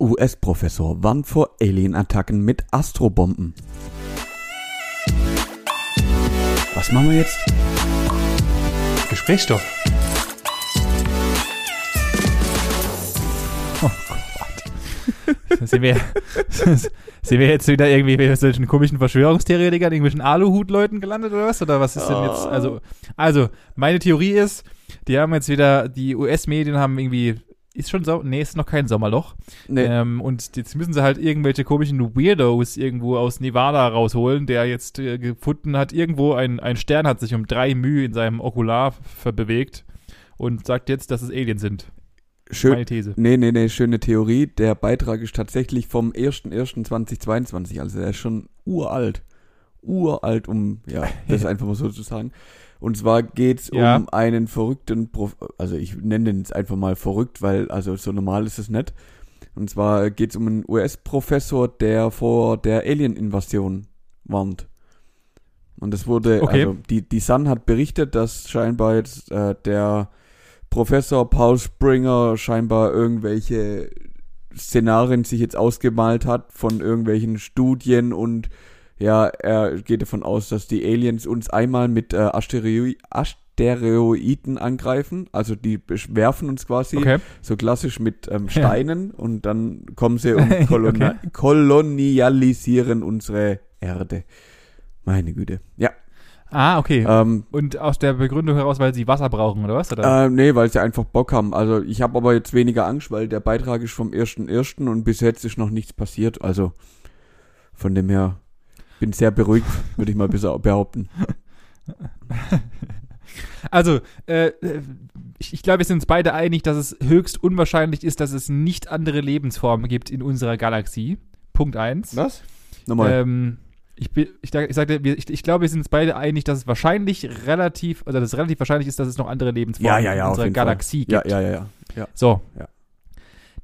US-Professor warnt vor Alien-Attacken mit Astrobomben. Was machen wir jetzt? Gesprächsstoff. Oh Gott. Sind wir, sind wir jetzt wieder irgendwie bei solchen komischen Verschwörungstheoretikern, irgendwelchen Aluhut-Leuten gelandet oder was? Oder was ist denn jetzt? Also, also, meine Theorie ist, die haben jetzt wieder, die US-Medien haben irgendwie ist schon Sommer, nee, ist noch kein Sommerloch. Nee. Ähm, und jetzt müssen sie halt irgendwelche komischen Weirdos irgendwo aus Nevada rausholen, der jetzt äh, gefunden hat, irgendwo ein, ein Stern hat sich um drei Mühe in seinem Okular bewegt und sagt jetzt, dass es Aliens sind. Schön. Meine These. Nee, nee, nee, schöne Theorie. Der Beitrag ist tatsächlich vom 1.1.2022, also der ist schon uralt. Uralt, um, ja, das einfach mal so zu sagen. Und zwar geht's Ja. um einen verrückten, Prof also ich nenne den jetzt einfach mal verrückt, weil, also so normal ist es nicht. Und zwar geht's um einen US-Professor, der vor der Alien-Invasion warnt. Und das wurde, Okay. also die, die Sun hat berichtet, dass scheinbar jetzt äh, der Professor Paul Springer scheinbar irgendwelche Szenarien sich jetzt ausgemalt hat von irgendwelchen Studien und ja, er geht davon aus, dass die Aliens uns einmal mit äh, Asteroi Asteroiden angreifen, also die werfen uns quasi Okay. so klassisch mit ähm, Steinen und dann kommen sie und koloni Okay. kolonialisieren unsere Erde. Meine Güte. Ja. Ah, okay. Ähm, und aus der Begründung heraus, weil sie Wasser brauchen, oder was? Oder? äh, nee, weil sie einfach Bock haben. Also ich habe aber jetzt weniger Angst, weil der Beitrag ist vom 1.1. und bis jetzt ist noch nichts passiert. Also von dem her bin sehr beruhigt, würde ich mal behaupten. Also, äh, äh, ich, ich glaube, wir sind uns beide einig, dass es höchst unwahrscheinlich ist, dass es nicht andere Lebensformen gibt in unserer Galaxie. Punkt eins. Was? Nochmal. Ähm, ich, bin- ich, da- ich sagte, wir, ich, ich glaube, wir sind uns beide einig, dass es wahrscheinlich relativ, oder dass es relativ wahrscheinlich ist, dass es noch andere Lebensformen ja, ja, ja, in unserer Galaxie Fall. gibt. Ja, ja, ja, ja. So. Ja.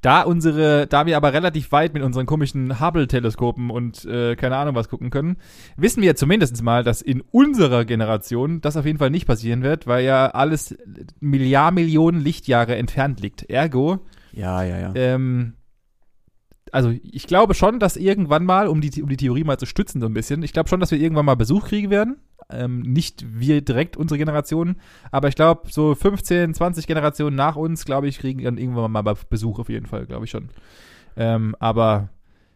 Da unsere, da wir aber relativ weit mit unseren komischen Hubble-Teleskopen und äh, keine Ahnung was gucken können, wissen wir zumindest mal, dass in unserer Generation das auf jeden Fall nicht passieren wird, weil ja alles Milliard Millionen Lichtjahre entfernt liegt. Ergo, Ja, ja, ja. ähm, also ich glaube schon, dass irgendwann mal, um die, um die Theorie mal zu stützen so ein bisschen, ich glaube schon, dass wir irgendwann mal Besuch kriegen werden. Ähm, nicht wir direkt, unsere Generation, aber ich glaube, so 15, 20 Generationen nach uns, glaube ich, kriegen dann irgendwann mal Besuch auf jeden Fall, glaube ich schon. Ähm, aber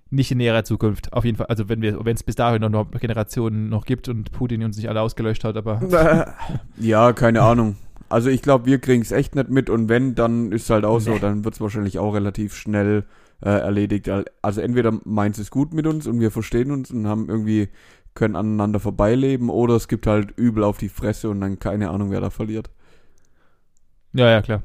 nicht in näherer Zukunft, auf jeden Fall. Also wenn wir, wenn es bis dahin noch, noch Generationen noch gibt und Putin uns nicht alle ausgelöscht hat, aber Ja, keine Ahnung. Also ich glaube, wir kriegen es echt nicht mit und wenn, dann ist halt auch so, Nee. dann wird es wahrscheinlich auch relativ schnell äh, erledigt. Also entweder meint es gut mit uns und wir verstehen uns und haben irgendwie, können aneinander vorbeileben oder es gibt halt übel auf die Fresse und dann keine Ahnung, wer da verliert. Ja, ja, klar.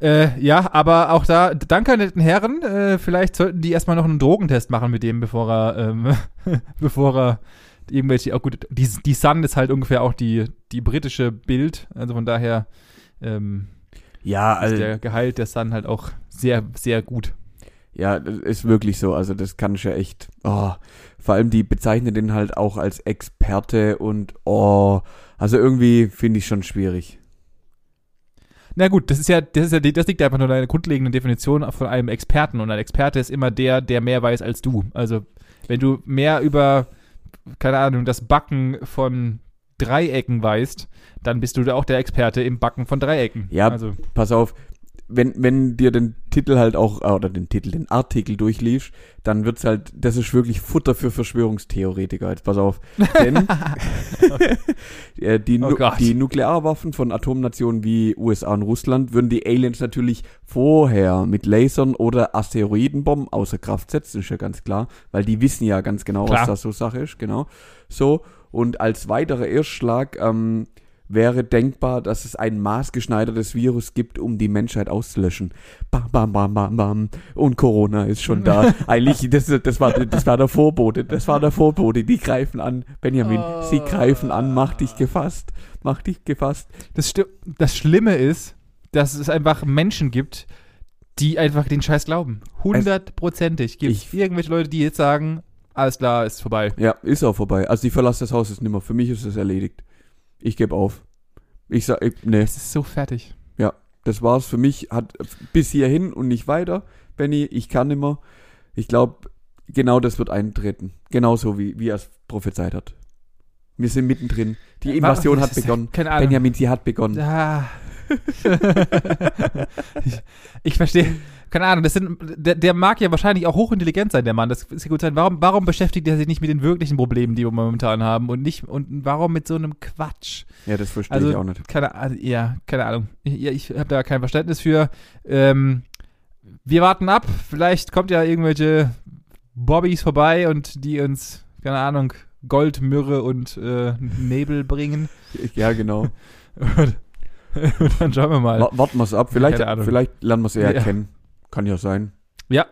Äh, ja, aber auch da, danke an den Herren. Äh, vielleicht sollten die erstmal noch einen Drogentest machen mit dem, bevor er, ähm, bevor er irgendwelche, auch gut, die, die Sun ist halt ungefähr auch die, die britische Bild. Also von daher ähm, Ja, ist der Gehalt der Sun halt auch sehr, sehr gut. Ja, das ist wirklich so. Also das kann ich ja echt. Oh, vor allem die bezeichnen den halt auch als Experte und oh, also irgendwie finde ich schon schwierig. Na gut, das ist ja, das ist ja, das liegt einfach nur in einer grundlegenden Definition von einem Experten und ein Experte ist immer der, der mehr weiß als du. Also wenn du mehr über, keine Ahnung, das Backen von Dreiecken weißt, dann bist du da auch der Experte im Backen von Dreiecken. Ja, also Pass auf, wenn, wenn dir den Titel halt auch, äh, oder den Titel, den Artikel durchliest, dann wird's halt, das ist wirklich Futter für Verschwörungstheoretiker. Jetzt pass auf. Denn äh, die, Oh die Nuklearwaffen von Atomnationen wie USA und Russland würden die Aliens natürlich vorher mit Lasern oder Asteroidenbomben außer Kraft setzen, ist ja ganz klar, weil die wissen ja ganz genau, Klar. was das so Sache ist, genau. So, und als weiterer Erstschlag ähm, wäre denkbar, dass es ein maßgeschneidertes Virus gibt, um die Menschheit auszulöschen. Bam, bam, bam, bam, bam. Und Corona ist schon da. Eigentlich, das, das, war, das war der Vorbote. Das war der Vorbote. Die greifen an. Benjamin, sie greifen an. Mach dich gefasst. Mach dich gefasst. das, das Schlimme ist, dass es einfach Menschen gibt, die einfach den Scheiß glauben. Hundertprozentig gibt es irgendwelche Leute, die jetzt sagen, alles klar, ist vorbei. Ja, ist auch vorbei. Also, ich verlasse das Haus jetzt nimmer. Für mich ist es erledigt. Ich gebe auf. Ich sag, ich, nee, Es ist so fertig. das war's für mich. Hat bis hierhin und nicht weiter. Benny, ich kann immer. Ich glaube, genau das wird eintreten. Genauso wie, wie er es prophezeit hat. Wir sind mittendrin. Die Invasion hat begonnen. Keine Ahnung. Benjamin, sie hat begonnen. Ah. Ich, ich verstehe. Keine Ahnung, das sind, der, der mag ja wahrscheinlich auch hochintelligent sein, der Mann. Das ist ja gut sein. Warum, warum beschäftigt er sich nicht mit den wirklichen Problemen, die wir momentan haben und nicht und warum mit so einem Quatsch? Ja, das verstehe Also ich auch nicht. keine, also, ja, keine Ahnung. Ich, ich habe da kein Verständnis für. Ähm, wir warten ab. Vielleicht kommt ja irgendwelche Bobbys vorbei und die uns, keine Ahnung, Gold, Myrrhe und äh, Nebel bringen. Ja, genau. Und, und dann schauen wir mal. Wa- Warten wir es ab. Vielleicht, vielleicht lernen wir es eher Ja. kennen. Kann ja sein. Ja.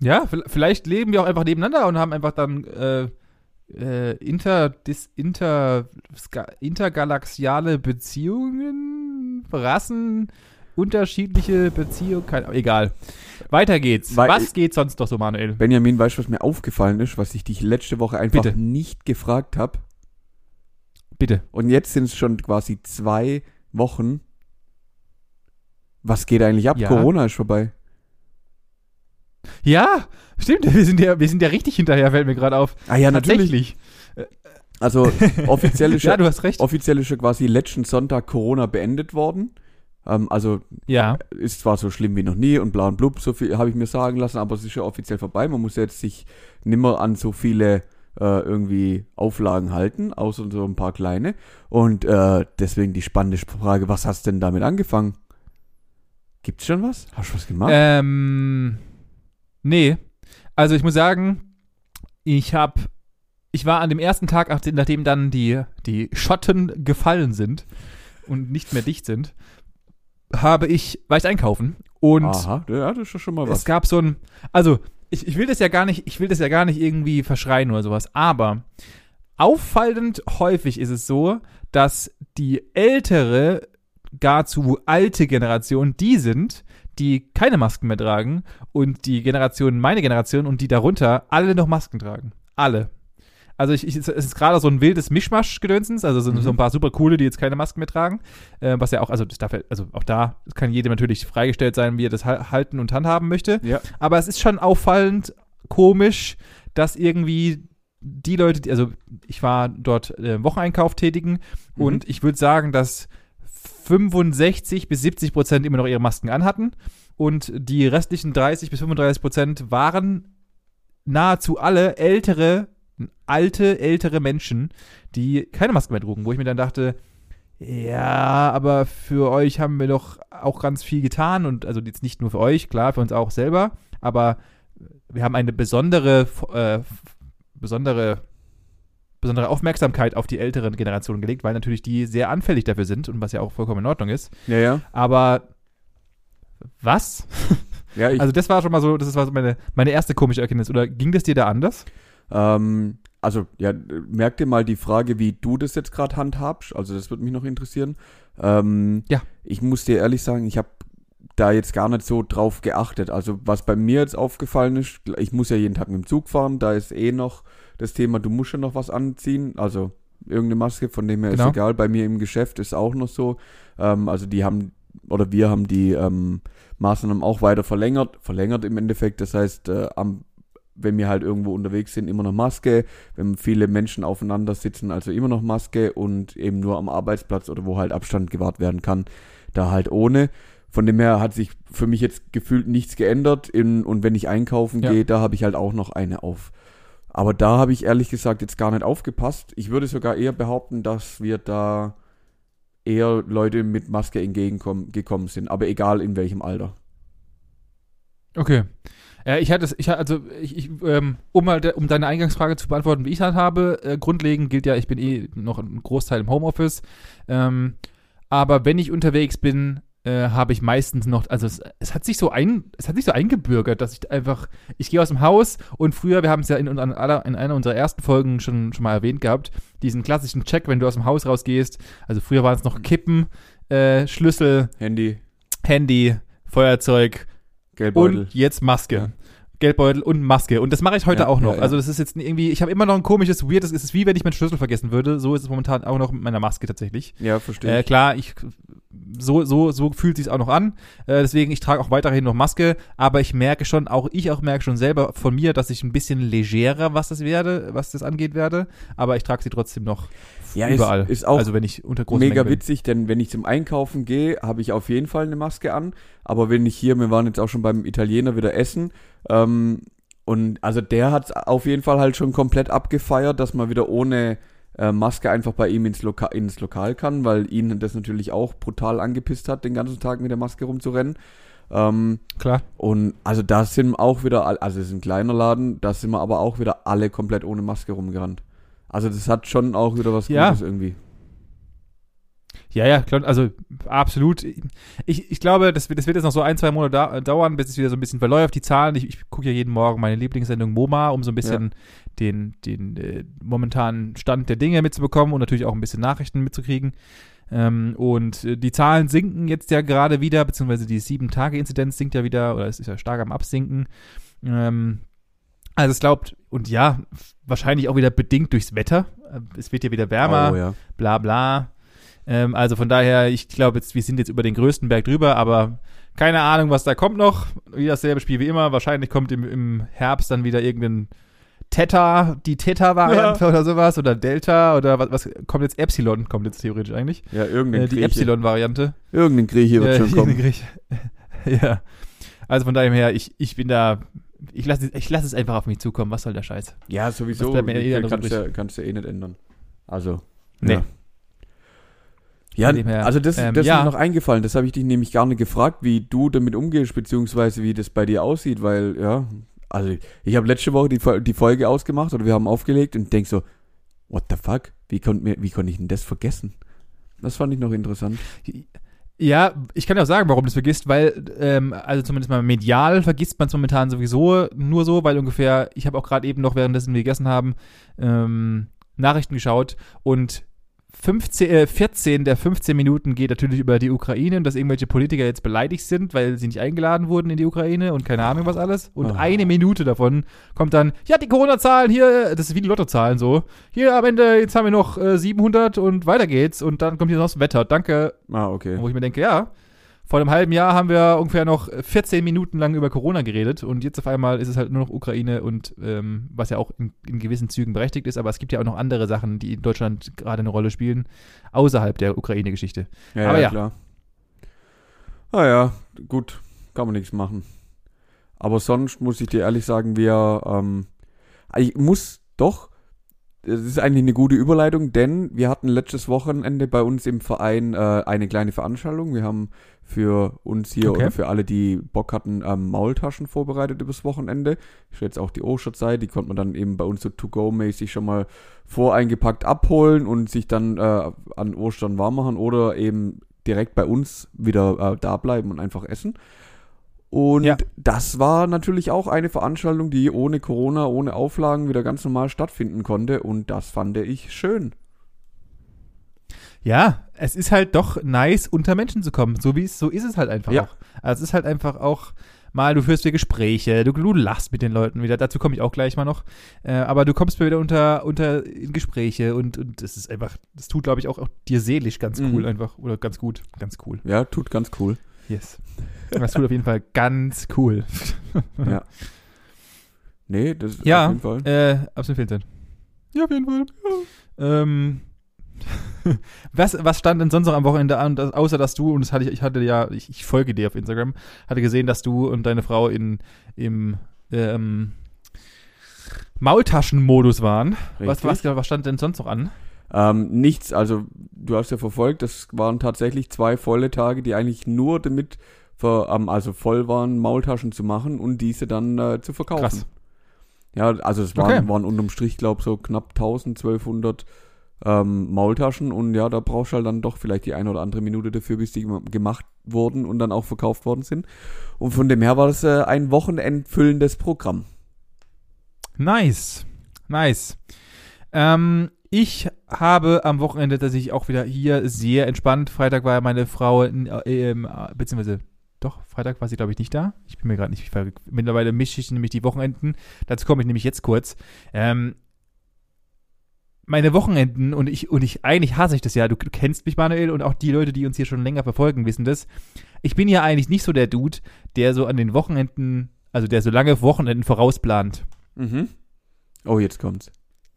Ja, vi- vielleicht leben wir auch einfach nebeneinander und haben einfach dann äh, äh, inter, dis, inter, intergalaxiale Beziehungen, Rassen, unterschiedliche Beziehungen, kein, egal. Weiter geht's. Weil- Was geht sonst noch so, Manuel? Benjamin, weißt du, was mir aufgefallen ist, was ich dich letzte Woche einfach Bitte. nicht gefragt habe? Bitte. Und jetzt sind es schon quasi zwei Wochen. Was geht eigentlich ab? Ja. Corona ist vorbei. Ja, stimmt. Wir sind ja, wir sind ja richtig hinterher, fällt mir gerade auf. Ah ja, natürlich. Tatsächlich. Also offiziell ist Ja, ja, du hast recht. offiziell ist ja quasi letzten Sonntag Corona beendet worden. Ähm, also Ja, ist zwar so schlimm wie noch nie und bla und blub, so viel habe ich mir sagen lassen, aber es ist ja offiziell vorbei. Man muss jetzt sich nimmer an so viele äh, irgendwie Auflagen halten, außer so ein paar kleine. Und äh, deswegen die spannende Frage, was hast denn damit angefangen? Gibt's schon was? Hast du was gemacht? Ähm, nee. Also ich muss sagen, ich habe, ich war an dem ersten Tag, nachdem- dann die, die Schotten gefallen sind und nicht mehr dicht sind, habe ich, war ich einkaufen und Aha, ja, das ist schon mal es was. gab so ein, also ich, ich will das ja gar nicht, ich will das ja gar nicht irgendwie verschreien oder sowas, aber auffallend häufig ist es so, dass die ältere, gar zu alte Generation die sind, die keine Masken mehr tragen und die Generation, meine Generation und die darunter alle noch Masken tragen. Alle. Also ich, ich, es ist gerade so ein wildes Mischmasch-Gedönsens, also so, Mhm. so ein paar super coole, die jetzt keine Masken mehr tragen, äh, was ja auch, also das darf also auch da kann jedem natürlich freigestellt sein, wie er das ha- halten und handhaben möchte. Ja. Aber es ist schon auffallend komisch, dass irgendwie die Leute, die, also ich war dort äh, Wocheneinkauf tätigen Mhm. und ich würde sagen, dass 65 bis 70 Prozent immer noch ihre Masken anhatten und die restlichen 30 bis 35 Prozent waren nahezu alle ältere, alte, ältere Menschen, die keine Masken mehr trugen, wo ich mir dann dachte, ja, aber für euch haben wir doch auch ganz viel getan und also jetzt nicht nur für euch, klar, für uns auch selber, aber wir haben eine besondere, äh, besondere, besondere Aufmerksamkeit auf die älteren Generationen gelegt, weil natürlich die sehr anfällig dafür sind und was ja auch vollkommen in Ordnung ist. Ja, ja. Aber was? Ja, ich, Also das war schon mal so, das war so meine, meine erste komische Erkenntnis. Oder ging das dir da anders? Ähm, also, ja, merk dir mal die Frage, wie du das jetzt gerade handhabst. Also, das würde mich noch interessieren. Ähm, Ja. Ich muss dir ehrlich sagen, ich habe da jetzt gar nicht so drauf geachtet. Also, was bei mir jetzt aufgefallen ist, ich muss ja jeden Tag mit dem Zug fahren, da ist eh noch das Thema, du musst ja noch was anziehen. Also, irgendeine Maske, von dem her Genau. ist egal. Bei mir im Geschäft ist auch noch so. Ähm, also, die haben, oder wir haben die ähm, Maßnahmen auch weiter verlängert. Verlängert im Endeffekt. Das heißt, äh, am wenn wir halt irgendwo unterwegs sind, immer noch Maske, wenn viele Menschen aufeinander sitzen, also immer noch Maske und eben nur am Arbeitsplatz oder wo halt Abstand gewahrt werden kann, da halt ohne. Von dem her hat sich für mich jetzt gefühlt nichts geändert in, und wenn ich einkaufen Ja. gehe, da habe ich halt auch noch eine auf. Aber da habe ich ehrlich gesagt jetzt gar nicht aufgepasst. Ich würde sogar eher behaupten, dass wir da eher Leute mit Maske entgegenkommen gekommen sind, aber egal in welchem Alter. Okay. Ja, ich hatte es, ich also ich, ich ähm, um mal de, um deine Eingangsfrage zu beantworten, wie ich es halt habe, äh, grundlegend gilt ja, ich bin eh noch ein Großteil im Homeoffice. Ähm, aber wenn ich unterwegs bin, äh, habe ich meistens noch, also es, es hat sich so ein, es hat sich so eingebürgert, dass ich einfach, ich gehe aus dem Haus und früher, wir haben es ja in, in, aller- in einer unserer ersten Folgen schon, schon mal erwähnt gehabt, diesen klassischen Check, wenn du aus dem Haus rausgehst. Also früher waren es noch Kippen, äh, Schlüssel, Handy, Handy, Feuerzeug, Geldbeutel. und jetzt Maske. Geldbeutel und Maske. Und das mache ich heute Ja, auch noch. ja, ja. Also das ist jetzt irgendwie, ich habe immer noch ein komisches, weirdes, es ist wie wenn ich meinen Schlüssel vergessen würde. So ist es momentan auch noch mit meiner Maske tatsächlich. Ja, verstehe Äh, klar, ich so, so, so fühlt sich auch noch an. Äh, deswegen, ich trage auch weiterhin noch Maske, aber ich merke schon, auch ich auch merke schon selber von mir, dass ich ein bisschen legerer, was das werde, was das angeht werde. Aber ich trage sie trotzdem noch Ja, ist- überall. ist auch also wenn ich unter großen Mega witzig, denn wenn ich zum Einkaufen gehe, habe ich auf jeden Fall eine Maske an. Aber wenn ich hier, wir waren jetzt auch schon beim Italiener wieder essen, ähm, und also der hat auf jeden Fall halt schon komplett abgefeiert, dass man wieder ohne äh, Maske einfach bei ihm ins, Loka ins Lokal kann, weil ihn das natürlich auch brutal angepisst hat, den ganzen Tag mit der Maske rumzurennen. Ähm, Klar. und also da sind auch wieder, also es ist ein kleiner Laden, da sind wir aber auch wieder alle komplett ohne Maske rumgerannt. Also das hat schon auch wieder was Ja. Gutes irgendwie. Ja, ja, also absolut. Ich, ich glaube, das wird, das wird jetzt noch so ein, zwei Monate da, dauern, bis es wieder so ein bisschen verläuft. Die Zahlen, ich, ich gucke ja jeden Morgen meine Lieblingssendung MoMA, um so ein bisschen den, den äh, momentanen Stand der Dinge mitzubekommen und natürlich auch ein bisschen Nachrichten mitzukriegen. Ähm, und äh, die Zahlen sinken jetzt ja gerade wieder, beziehungsweise die Sieben-Tage-Inzidenz sinkt ja wieder, oder es ist ja stark am Absinken. Ähm, also es glaubt, und ja, wahrscheinlich auch wieder bedingt durchs Wetter. Äh, Es wird ja wieder wärmer Oh, ja. bla bla. Ähm, also von daher, ich glaube jetzt, wir sind jetzt über den größten Berg drüber, aber keine Ahnung, was da kommt noch. Wie dasselbe Spiel wie immer. Wahrscheinlich kommt im, im Herbst dann wieder irgendein Theta, die Theta-Variante oder sowas oder Delta oder was, was kommt jetzt? Epsilon kommt jetzt theoretisch eigentlich. Ja, irgendein Äh, die. Epsilon-Variante. Irgendein Grieche wird Äh, schon kommen. Grieche. ja. Also von daher her, ich, ich bin da, ich lasse ich lass es einfach auf mich zukommen. Was soll der Scheiß? Ja, sowieso. mir eh kannst, du, kannst du eh nicht ändern. Also. Nee. Ja, ja also das, ähm, das ja. ist mir noch eingefallen. Das habe ich dich nämlich gar nicht gefragt, wie du damit umgehst, beziehungsweise wie das bei dir aussieht, weil, ja, also ich habe letzte Woche die, die Folge ausgemacht oder wir haben aufgelegt und denk so, what the fuck? Wie konnte konnte ich denn das vergessen? Das fand ich noch interessant. Ja, ich kann ja auch sagen, warum du es vergisst, weil, ähm, also zumindest mal medial vergisst man es momentan sowieso nur so, weil ungefähr, ich habe auch gerade eben noch, währenddessen wir gegessen haben, ähm, Nachrichten geschaut und 15, äh, 14 der 15 Minuten geht natürlich über die Ukraine und dass irgendwelche Politiker jetzt beleidigt sind, weil sie nicht eingeladen wurden in die Ukraine und keine Ahnung was alles. Und Ah. eine Minute davon kommt dann, ja, die Corona-Zahlen hier, das ist wie die Lottozahlen so. Hier am Ende, jetzt haben wir noch äh, 700 und weiter geht's und dann kommt hier noch das Wetter. Danke, Ah, okay. wo ich mir denke, ja, vor einem halben Jahr haben wir ungefähr noch 14 Minuten lang über Corona geredet und jetzt auf einmal ist es halt nur noch Ukraine und ähm, was ja auch in, in gewissen Zügen berechtigt ist, aber es gibt ja auch noch andere Sachen, die in Deutschland gerade eine Rolle spielen, außerhalb der Ukraine-Geschichte. Ja, Aber ja, ja. klar. Ah ja, gut, kann man nichts machen. Aber sonst muss ich dir ehrlich sagen, wir, ähm, ich muss doch, es ist eigentlich eine gute Überleitung, denn wir hatten letztes Wochenende bei uns im Verein äh, eine kleine Veranstaltung. Wir haben für uns hier Okay. oder für alle, die Bock hatten, ähm, Maultaschen vorbereitet übers Wochenende. Ist jetzt auch die Osterzeit, die konnte man dann eben bei uns so to-go-mäßig schon mal voreingepackt abholen und sich dann äh, an Ostern warm machen oder eben direkt bei uns wieder äh, da bleiben und einfach essen. Und Ja. das war natürlich auch eine Veranstaltung, die ohne Corona, ohne Auflagen wieder ganz normal stattfinden konnte und das fand ich schön. Ja, es ist halt doch nice, unter Menschen zu kommen. So wie es, so ist es halt einfach Ja. auch. Also es ist halt einfach auch mal, du führst wieder Gespräche, du, du lachst mit den Leuten wieder, dazu komme ich auch gleich mal noch. Äh, aber du kommst wieder unter, unter in Gespräche und, und das ist einfach, das tut, glaube ich, auch, auch dir seelisch ganz Mhm. cool einfach. Oder ganz gut. Ganz cool. Ja, tut ganz cool. Yes. Das tut auf jeden Fall ganz cool. Ja. Nee, das ist Ja, auf jeden Fall. Äh, absolut empfehlenswert. Ja, auf jeden Fall. Ähm, was, was stand denn sonst noch am Wochenende an, das, außer dass du, und das hatte ich, ich hatte ja, ich, ich folge dir auf Instagram, hatte gesehen, dass du und deine Frau in, im ähm, Maultaschenmodus waren. Was, was, Richtig. was stand denn sonst noch an? Ähm, nichts, also du hast ja verfolgt, das waren tatsächlich zwei volle Tage, die eigentlich nur damit ver, ähm, also voll waren, Maultaschen zu machen und diese dann äh, zu verkaufen. Krass. Ja, also es waren, Okay. waren unterm Strich, glaube so knapp 1000, 1200 ähm, Maultaschen und ja, da brauchst du halt dann doch vielleicht die eine oder andere Minute dafür, bis die gem- gemacht wurden und dann auch verkauft worden sind. Und von dem her war das äh, ein wochenendfüllendes Programm. Nice. Nice. Ähm, ich habe am Wochenende tatsächlich auch wieder hier sehr entspannt. Freitag war meine Frau, äh, ähm, äh, beziehungsweise doch, Freitag war sie, glaube ich, nicht da. Ich bin mir gerade nicht, weil mittlerweile mische ich nämlich die Wochenenden. Dazu komme ich nämlich jetzt kurz. Ähm, meine Wochenenden und ich, und ich, eigentlich hasse ich das ja. Du, du kennst mich, Manuel, und auch die Leute, die uns hier schon länger verfolgen, wissen das. Ich bin ja eigentlich nicht so der Dude, der so an den Wochenenden, also der so lange Wochenenden vorausplant. Mhm. Oh, jetzt kommt's.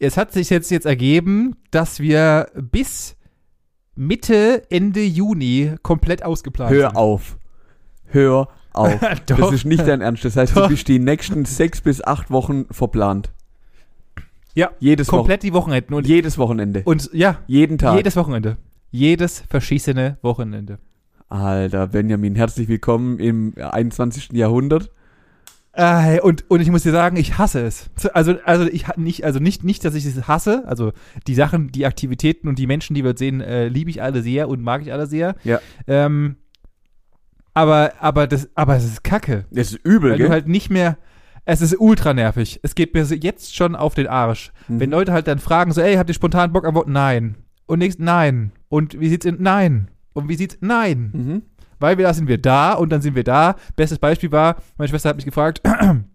Es hat sich jetzt, jetzt ergeben, dass wir bis Mitte, Ende Juni komplett ausgeplant Hör sind. auf. Hör auf. Das ist nicht dein Ernst. Das heißt, Doch. du bist die nächsten sechs bis acht Wochen verplant. Ja, Jedes, Wochen komplett die Wochenenden. Und, jedes Wochenende. und ja, jeden Tag. jedes Wochenende. Jedes verschissene Wochenende. Alter, Benjamin, herzlich willkommen im 21. Jahrhundert. Äh, und, und ich muss dir sagen, ich hasse es. Also, also ich nicht, also nicht, nicht, dass ich es hasse. Also die Sachen, die Aktivitäten und die Menschen, die wir sehen, äh, liebe ich alle sehr und mag ich alle sehr. Ja. Ähm, aber, aber das, aber es ist Kacke. Das ist übel, Weil gell? du halt nicht mehr. Es ist ultra nervig. Es geht mir jetzt schon auf den Arsch. Mhm. Wenn Leute halt dann fragen, so, ey, habt ihr spontan Bock am Wort? Nein. Und nächst, nein. Und wie sieht's in, nein. Und wie sieht's, nein. Mhm. Weil wir da sind wir da und dann sind wir da. Bestes Beispiel war, meine Schwester hat mich gefragt,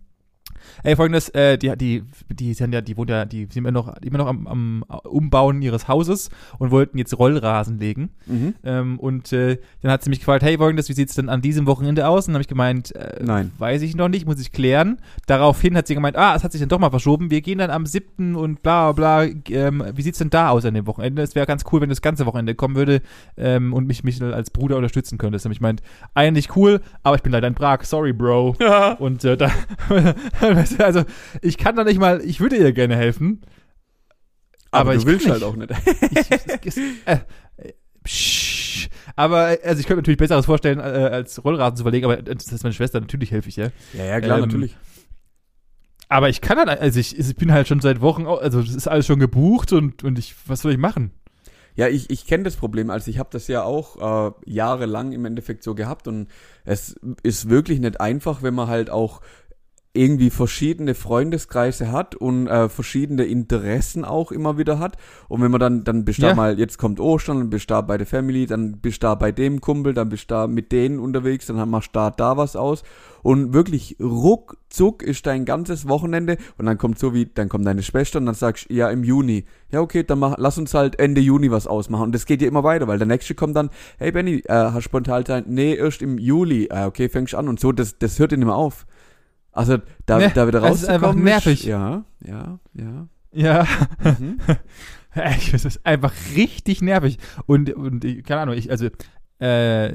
ey, folgendes, äh, die, die, die sind ja, die wohnt ja, die sind immer noch, immer noch am, am Umbauen ihres Hauses und wollten jetzt Rollrasen legen. Mhm. Ähm, und äh, dann hat sie mich gefragt, hey, folgendes, wie sieht's denn an diesem Wochenende aus? Und dann habe ich gemeint, äh, Nein. weiß ich noch nicht, muss ich klären. Daraufhin hat sie gemeint, ah, es hat sich dann doch mal verschoben. Wir gehen dann am 7. und bla bla bla. Ähm, wie sieht's denn da aus an dem Wochenende? Es wäre ganz cool, wenn das ganze Wochenende kommen würde ähm, und mich, mich als Bruder unterstützen könntest. Und ich meint, eigentlich cool, aber ich bin leider in Prag. Sorry, Bro. Ja. Und äh, da, weißt du, also ich kann da nicht mal, ich würde ihr gerne helfen. Aber, Aber du ich willst halt auch nicht. Ich, ich, äh, äh, psch. aber also ich könnte mir natürlich Besseres vorstellen, äh, als Rollrasen zu verlegen, aber das ist meine Schwester, natürlich helfe ich, ja. Ja, ja, klar, Ähm, natürlich. Aber ich kann dann, also ich, ich bin halt schon seit Wochen, also das ist alles schon gebucht und, und ich, was soll ich machen? Ja, ich, ich kenne das Problem. Also ich habe das ja auch äh, jahrelang im Endeffekt so gehabt und es ist wirklich nicht einfach, wenn man halt auch irgendwie verschiedene Freundeskreise hat und äh, verschiedene Interessen auch immer wieder hat. Und wenn man dann, dann bist da Ja. mal, jetzt kommt Ostern, dann bist da bei der Family, dann bist da bei dem Kumpel, dann bist da mit denen unterwegs, dann machst du da, da was aus. Und wirklich ruckzuck ist dein ganzes Wochenende und dann kommt so wie, dann kommt deine Schwester und dann sagst du, ja, im Juni. Ja, okay, dann mach, lass uns halt Ende Juni was ausmachen. Und das geht ja immer weiter, weil der nächste kommt dann, hey Benny, äh, hast spontan Zeit? Nee, erst im Juli. Ah, okay, fängst an und so, das, das hört ja nicht mehr auf. Also, da, Ne, da wieder es ist einfach rauszukommen. nervig. ja, ja, ja. Ja, Mhm. Das ist einfach richtig nervig. Und, und keine Ahnung, ich, also, äh,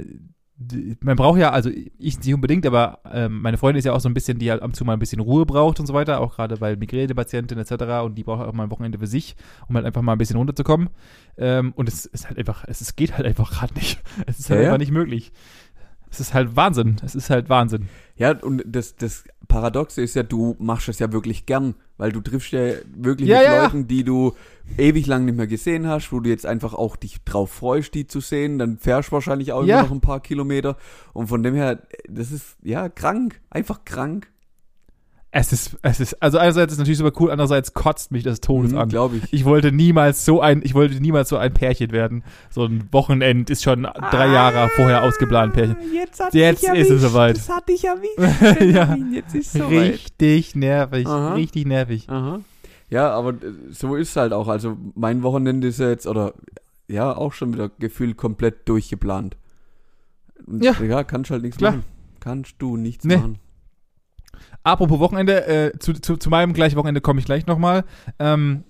man braucht ja, also ich nicht unbedingt, aber ähm, meine Freundin ist ja auch so ein bisschen, die halt ab und zu mal ein bisschen Ruhe braucht und so weiter, auch gerade weil Migränepatientin etc. und die braucht auch mal ein Wochenende für sich, um halt einfach mal ein bisschen runterzukommen. Ähm, und es ist halt einfach, es, es geht halt einfach gerade nicht. Es ist halt Ja, ja. einfach nicht möglich. Es ist halt Wahnsinn. Es ist halt Wahnsinn. Ja, und das, das Paradoxe ist ja, du machst es ja wirklich gern, weil du triffst ja wirklich Ja, mit ja. Leuten, die du ewig lang nicht mehr gesehen hast, wo du jetzt einfach auch dich drauf freust, die zu sehen, dann fährst du wahrscheinlich auch Ja. immer noch ein paar Kilometer und von dem her, das ist, ja, krank, einfach krank, Es ist, es ist, also einerseits ist es natürlich super cool, andererseits kotzt mich das Todes an. glaube ich. Ich wollte niemals so ein, ich wollte niemals so ein Pärchen werden. So ein Wochenend ist schon drei Jahre vorher ausgeplant, Pärchen. Jetzt, hat Jetzt ist es erwischt. soweit. Das hat dich erwischt. Ja. Jetzt ist es soweit. Richtig nervig, Aha. richtig nervig. Aha. Ja, aber äh, so ist es halt auch. Also mein Wochenende ist ja jetzt, oder ja, auch schon wieder gefühlt komplett durchgeplant. Und, Ja. Ja, kannst halt nichts Klar. machen. Kannst du nichts Nee. machen. Apropos Wochenende, äh, zu, zu, zu meinem gleichen Wochenende komme ich gleich nochmal. Ähm,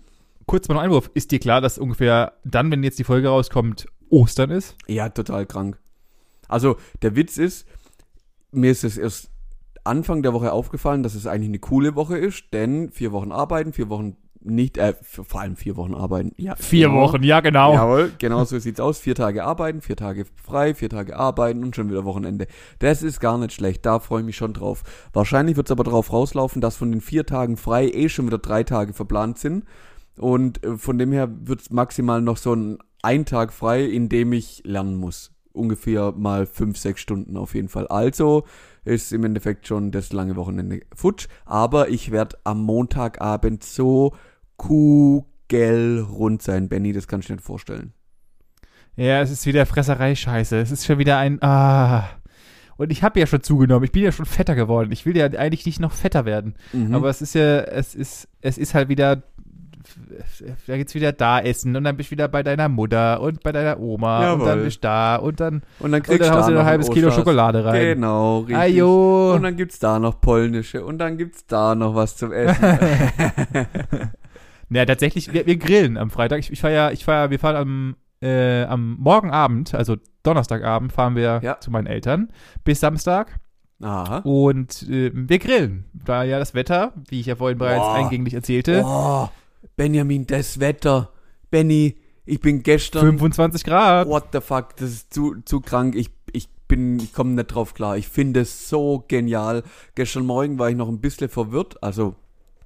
kurz mal noch Einwurf. Ist dir klar, dass ungefähr dann, wenn jetzt die Folge rauskommt, Ostern ist? Ja, total krank. Also der Witz ist, mir ist es erst Anfang der Woche aufgefallen, dass es eigentlich eine coole Woche ist, denn vier Wochen arbeiten, vier Wochen nicht, äh, vor allem vier Wochen arbeiten. Ja, genau. ja genau. Jawohl, genau so sieht's aus. Vier Tage arbeiten, vier Tage frei, vier Tage arbeiten und schon wieder Wochenende. Das ist gar nicht schlecht, da freue ich mich schon drauf. Wahrscheinlich wird's aber drauf rauslaufen, dass von den vier Tagen frei eh schon wieder drei Tage verplant sind. Und äh, von dem her wird's maximal noch so ein ein Tag frei, in dem ich lernen muss. Ungefähr mal fünf, sechs Stunden auf jeden Fall. Also ist im Endeffekt schon das lange Wochenende futsch. Aber ich werde am Montagabend so kugelrund sein, Benny, das kannst du dir nicht vorstellen. Ja, es ist wieder Fresserei-Scheiße. Es ist schon wieder ein, ah. Und ich habe ja schon zugenommen. Ich bin ja schon fetter geworden. Ich will ja eigentlich nicht noch fetter werden. Mhm. Aber es ist ja, es ist, es ist halt wieder, da geht's wieder da essen und dann bist du wieder bei deiner Mutter und bei deiner Oma und dann Jawohl. bist du da und dann, und dann und kriegst dann du da ein halbes Kilo. Schokolade rein. Genau, richtig. Ajo. Und dann gibt's da noch polnische und dann gibt's da noch was zum Essen. Naja, tatsächlich, wir, wir grillen am Freitag. Ich, ich fahr ja, ich fahr ja, wir fahren am, äh, am Morgenabend, also Donnerstagabend, fahren wir Ja. zu meinen Eltern bis Samstag Aha. und äh, wir grillen. Da ja das Wetter, wie ich ja vorhin bereits Boah. eingänglich erzählte, Oh, Benjamin, das Wetter. Benny, ich bin gestern. 25 Grad. What the fuck, das ist zu, zu krank. Ich, ich bin, ich komme nicht drauf klar. Ich finde es so genial. Gestern Morgen war ich noch ein bisschen verwirrt, also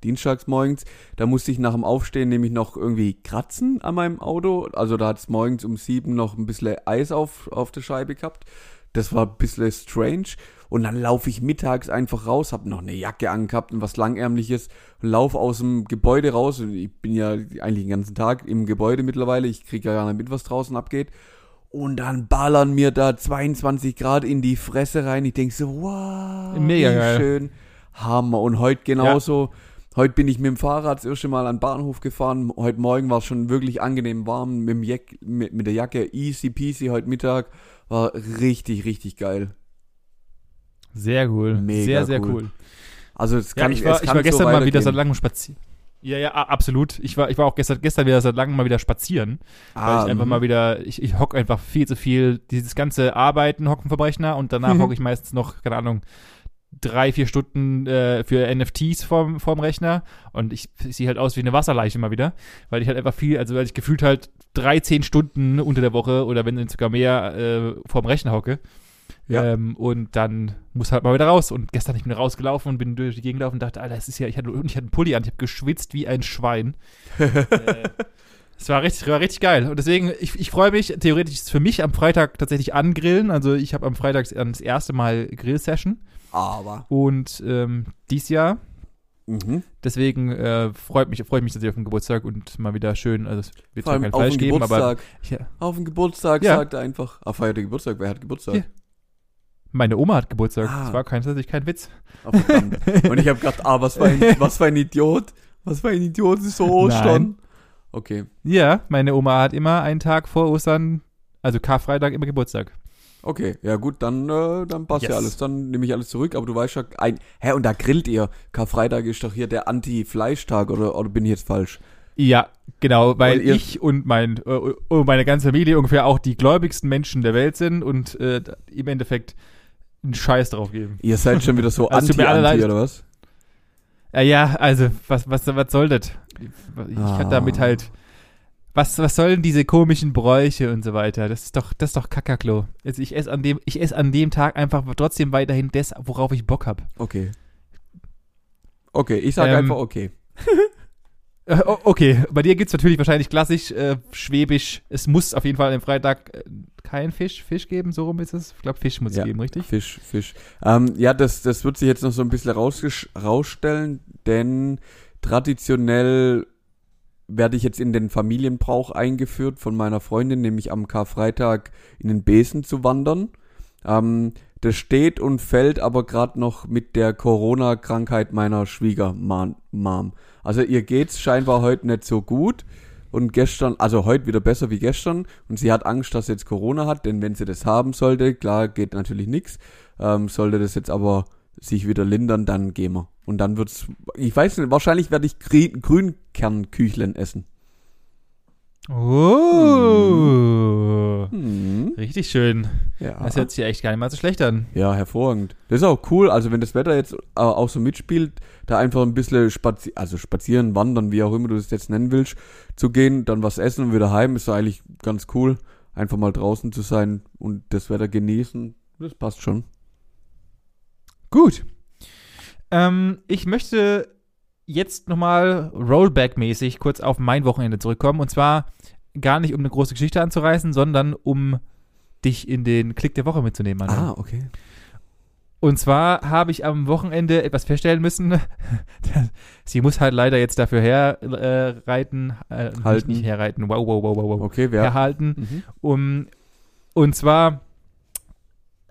dienstags morgens. Da musste ich nach dem Aufstehen nämlich noch irgendwie kratzen an meinem Auto. Also da hat es morgens um sieben noch ein bisschen Eis auf, auf der Scheibe gehabt. Das war ein bisschen strange. Und dann laufe ich mittags einfach raus, habe noch eine Jacke angehabt und was langärmliches und laufe aus dem Gebäude raus. Und ich bin ja eigentlich den ganzen Tag im Gebäude mittlerweile. Ich kriege ja gar nicht mit, was draußen abgeht. Und dann ballern mir da 22 Grad in die Fresse rein. Ich denk so, wow, Mega wie geil. schön. Hammer. Und heute genauso. Heute bin ich mit dem Fahrrad das erste Mal an den Bahnhof gefahren. Heute Morgen war es schon wirklich angenehm warm mit, dem Jack, mit, mit der Jacke. Easy peasy heute Mittag. War richtig, richtig geil. Sehr cool. Mega sehr, sehr cool. cool. Also es Ja, kann, ich war, es ich kann war gestern so mal wieder seit langem spazieren. Ja, ja, absolut. Ich war, ich war auch gestern, gestern wieder seit langem mal wieder spazieren. weil Ah, ich einfach mhm. mal wieder, ich, ich hock einfach viel zu viel, dieses ganze Arbeiten, Hocken vom Rechner und danach Mhm. hocke ich meistens noch, keine Ahnung, drei, vier Stunden äh, für NFTs vorm, vorm Rechner und ich, ich sehe halt aus wie eine Wasserleiche mal wieder, weil ich halt einfach viel, also weil ich gefühlt halt 13 Stunden unter der Woche oder wenn sogar mehr äh, vorm Rechner hocke. Ja. Ähm, und dann muss halt mal wieder raus. Und gestern ich bin rausgelaufen und bin durch die Gegend gelaufen und dachte, Alter, es ist ja, ich hatte, und ich hatte einen Pulli an, ich habe geschwitzt wie ein Schwein. äh, es war richtig, war richtig geil. Und deswegen, ich, ich freue mich, theoretisch ist es für mich am Freitag tatsächlich angrillen. Also ich habe am Freitag das erste Mal Grill-Session. Aber. Und ähm, dies Jahr. Mhm. Deswegen äh, freut mich, freut mich tatsächlich auf den Geburtstag und mal wieder schön. Also es wird zwar kein auf Fleisch geben, aber Geburtstag. ich, Auf den Geburtstag Ja. sagt er einfach. Ah, feiert der Geburtstag? Wer hat Geburtstag? Ja. meine Oma hat Geburtstag. Ah. Das war kein, tatsächlich kein Witz. Verdammt. Und ich habe gedacht, ah, was für, ein, was für ein Idiot. Was für ein Idiot ist so Ostern. Nein. Okay. Ja, meine Oma hat immer einen Tag vor Ostern, also Karfreitag, immer Geburtstag. Okay, ja gut, dann, äh, dann passt Yes. ja alles. Dann nehme ich alles zurück, aber du weißt ja, ein, hä, und da grillt ihr. Karfreitag ist doch hier der Anti-Fleischtag, oder, oder bin ich jetzt falsch? Ja, genau, weil Und ich und mein äh, und meine ganze Familie ungefähr auch die gläubigsten Menschen der Welt sind und äh, im Endeffekt einen Scheiß drauf geben. Ihr seid schon wieder so Also, Anti-Anti, leid. oder was? Ja, ja, also was was was soll das? Ich, ich Ah. kann damit halt was was sollen diese komischen Bräuche und so weiter? Das ist doch das ist doch Kakaklo. Also ich esse an dem ich esse an dem Tag einfach trotzdem weiterhin das, worauf ich Bock hab. Okay. Okay, ich sage Ähm, einfach okay. Äh, Okay, bei dir gibt's natürlich wahrscheinlich klassisch, äh, schwäbisch. Es muss auf jeden Fall am Freitag äh, kein Fisch, Fisch geben, so rum ist es. Ich glaube, Fisch muss Ja. es geben, richtig? Fisch, Fisch. Ähm, ja, das, das wird sich jetzt noch so ein bisschen rausstellen, denn traditionell werde ich jetzt in den Familienbrauch eingeführt von meiner Freundin, nämlich am Karfreitag in den Besen zu wandern. Ähm, das steht und fällt aber gerade noch mit der Corona-Krankheit meiner Schwiegermam. Also ihr geht's scheinbar heute nicht so gut und gestern, also heute wieder besser wie gestern und sie hat Angst, dass sie jetzt Corona hat, denn wenn sie das haben sollte, klar geht natürlich nichts, ähm, sollte das jetzt aber sich wieder lindern, dann gehen wir. Und dann wird's, ich weiß nicht, wahrscheinlich werde ich Grünkernküchlen essen. Oh, Hm, richtig schön. ja. Das hört sich ja echt gar nicht mal so schlecht an. Ja, hervorragend. Das ist auch cool, also wenn das Wetter jetzt äh, auch so mitspielt, da einfach ein bisschen spazi also spazieren, wandern, wie auch immer du das jetzt nennen willst, zu gehen, dann was essen und wieder heim, ist eigentlich ganz cool. Einfach mal draußen zu sein und das Wetter genießen, das passt schon. Gut. Ähm, ich möchte jetzt nochmal Rollback-mäßig kurz auf mein Wochenende zurückkommen. Und zwar gar nicht, um eine große Geschichte anzureißen, sondern um dich in den Klick der Woche mitzunehmen. Manuel. Ah, okay. Und zwar habe ich am Wochenende etwas feststellen müssen. Sie muss halt leider jetzt dafür herreiten, äh, äh, nicht, Halten. nicht herreiten, wow, wow, wow, wow, wow, Okay, wer? herhalten. Mhm. Um, und zwar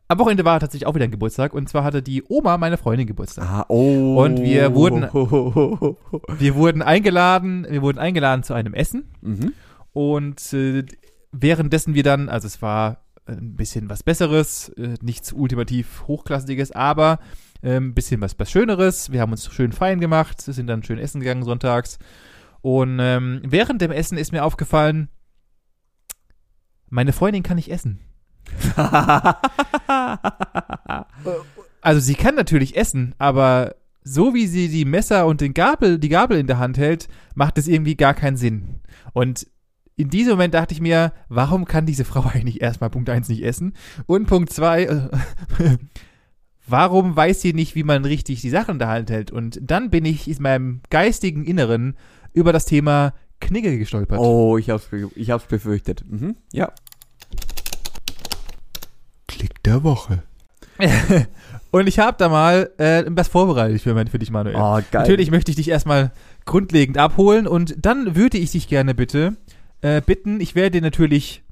am Wochenende war tatsächlich auch wieder ein Geburtstag und zwar hatte die Oma meiner Freundin Geburtstag. Ah, oh. Und wir wurden- Wir wurden eingeladen, wir wurden eingeladen zu einem Essen Mhm. und äh, währenddessen wir dann, also es war ein bisschen was Besseres, äh, nichts ultimativ Hochklassiges, aber ein bisschen was, was Schöneres. Wir haben uns schön fein gemacht, sind dann schön essen gegangen sonntags. Und ähm, während dem Essen ist mir aufgefallen, meine Freundin kann nicht essen. Also sie kann natürlich essen, aber so wie sie die Messer und den Gabel, die Gabel in der Hand hält, macht es irgendwie gar keinen Sinn. Und in diesem Moment dachte ich mir, warum kann diese Frau eigentlich erstmal Punkt 1 nicht essen? Und Punkt 2, äh, warum weiß sie nicht, wie man richtig die Sachen in der Hand hält? Und dann bin ich in meinem geistigen Inneren über das Thema Knigge gestolpert. Oh, ich hab's, ich hab's befürchtet. Mhm. Ja. Klick der Woche. Und ich habe da mal äh, was vorbereitet für, mein, für dich, Manuel. Oh, geil. Natürlich möchte ich dich erstmal grundlegend abholen und dann würde ich dich gerne bitte äh, bitten, ich werde dir natürlich,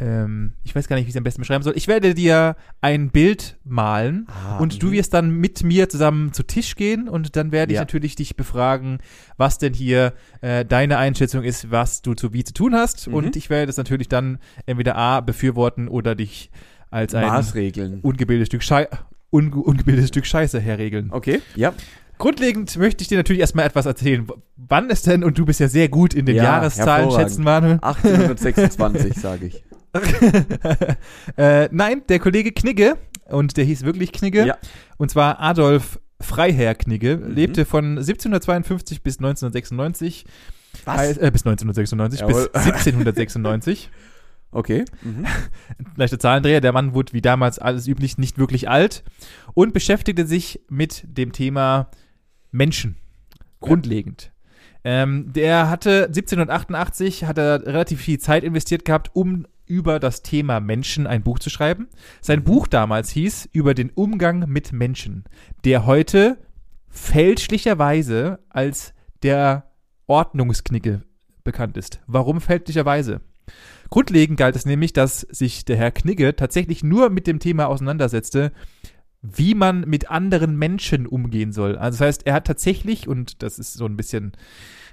ähm, ich weiß gar nicht, wie ich es am besten beschreiben soll, ich werde dir ein Bild malen Ah, und du mhm. wirst dann mit mir zusammen zu Tisch gehen und dann werde ich Ja. natürlich dich befragen, was denn hier äh, deine Einschätzung ist, was du zu wie zu tun hast Mhm. und ich werde das natürlich dann entweder A befürworten oder dich als ein Maßregeln. ungebildetes Stück, Schei unge ungebildetes Stück Scheiße herregeln. Okay, ja. Grundlegend möchte ich dir natürlich erstmal etwas erzählen. Wann ist denn, und du bist ja sehr gut in den Ja, Jahreszahlen schätzen, Manuel. 1826, sage ich. äh, nein, der Kollege Knigge, und der hieß wirklich Knigge, Ja. und zwar Adolf Freiherr Knigge, Mhm. lebte von 1752 bis 1996. Was? Heißt, äh, bis 1996, Jawohl. bis 1796. Okay. Mhm. leichte Zahlendreher. Der Mann wurde wie damals alles üblich nicht wirklich alt und beschäftigte sich mit dem Thema Menschen. Grundlegend. Ähm, der hatte 1788 hat er relativ viel Zeit investiert gehabt, um über das Thema Menschen ein Buch zu schreiben. Sein Buch damals hieß über den Umgang mit Menschen, der heute fälschlicherweise als der Ordnungsknicke bekannt ist. Warum fälschlicherweise? Grundlegend galt es nämlich, dass sich der Herr Knigge tatsächlich nur mit dem Thema auseinandersetzte, wie man mit anderen Menschen umgehen soll. Also das heißt, er hat tatsächlich, und das ist so ein bisschen,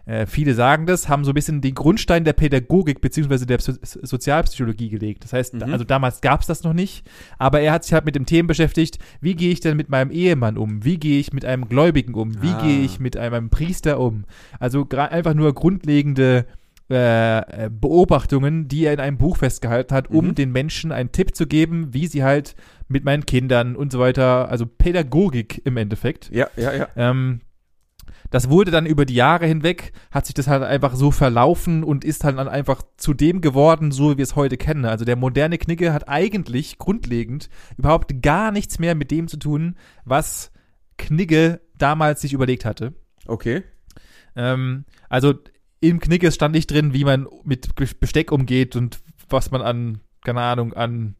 äh, viele sagen das, haben so ein bisschen den Grundstein der Pädagogik beziehungsweise der so Sozialpsychologie gelegt. Das heißt, Mhm. also damals gab es das noch nicht, aber er hat sich halt mit dem Thema beschäftigt, wie gehe ich denn mit meinem Ehemann um? Wie gehe ich mit einem Gläubigen um? Wie Ah. gehe ich mit einem Priester um? Also einfach nur grundlegende äh, äh, Beobachtungen, die er in einem Buch festgehalten hat, um Mhm. den Menschen einen Tipp zu geben, wie sie halt mit meinen Kindern und so weiter, also Pädagogik im Endeffekt. Ja, ja, ja. Ähm, das wurde dann über die Jahre hinweg, hat sich das halt einfach so verlaufen und ist halt dann einfach zu dem geworden, so wie wir es heute kennen. Also der moderne Knigge hat eigentlich grundlegend überhaupt gar nichts mehr mit dem zu tun, was Knigge damals sich überlegt hatte. Okay. Ähm, also im Knickes stand nicht drin, wie man mit Be- Besteck umgeht und was man an, keine Ahnung, an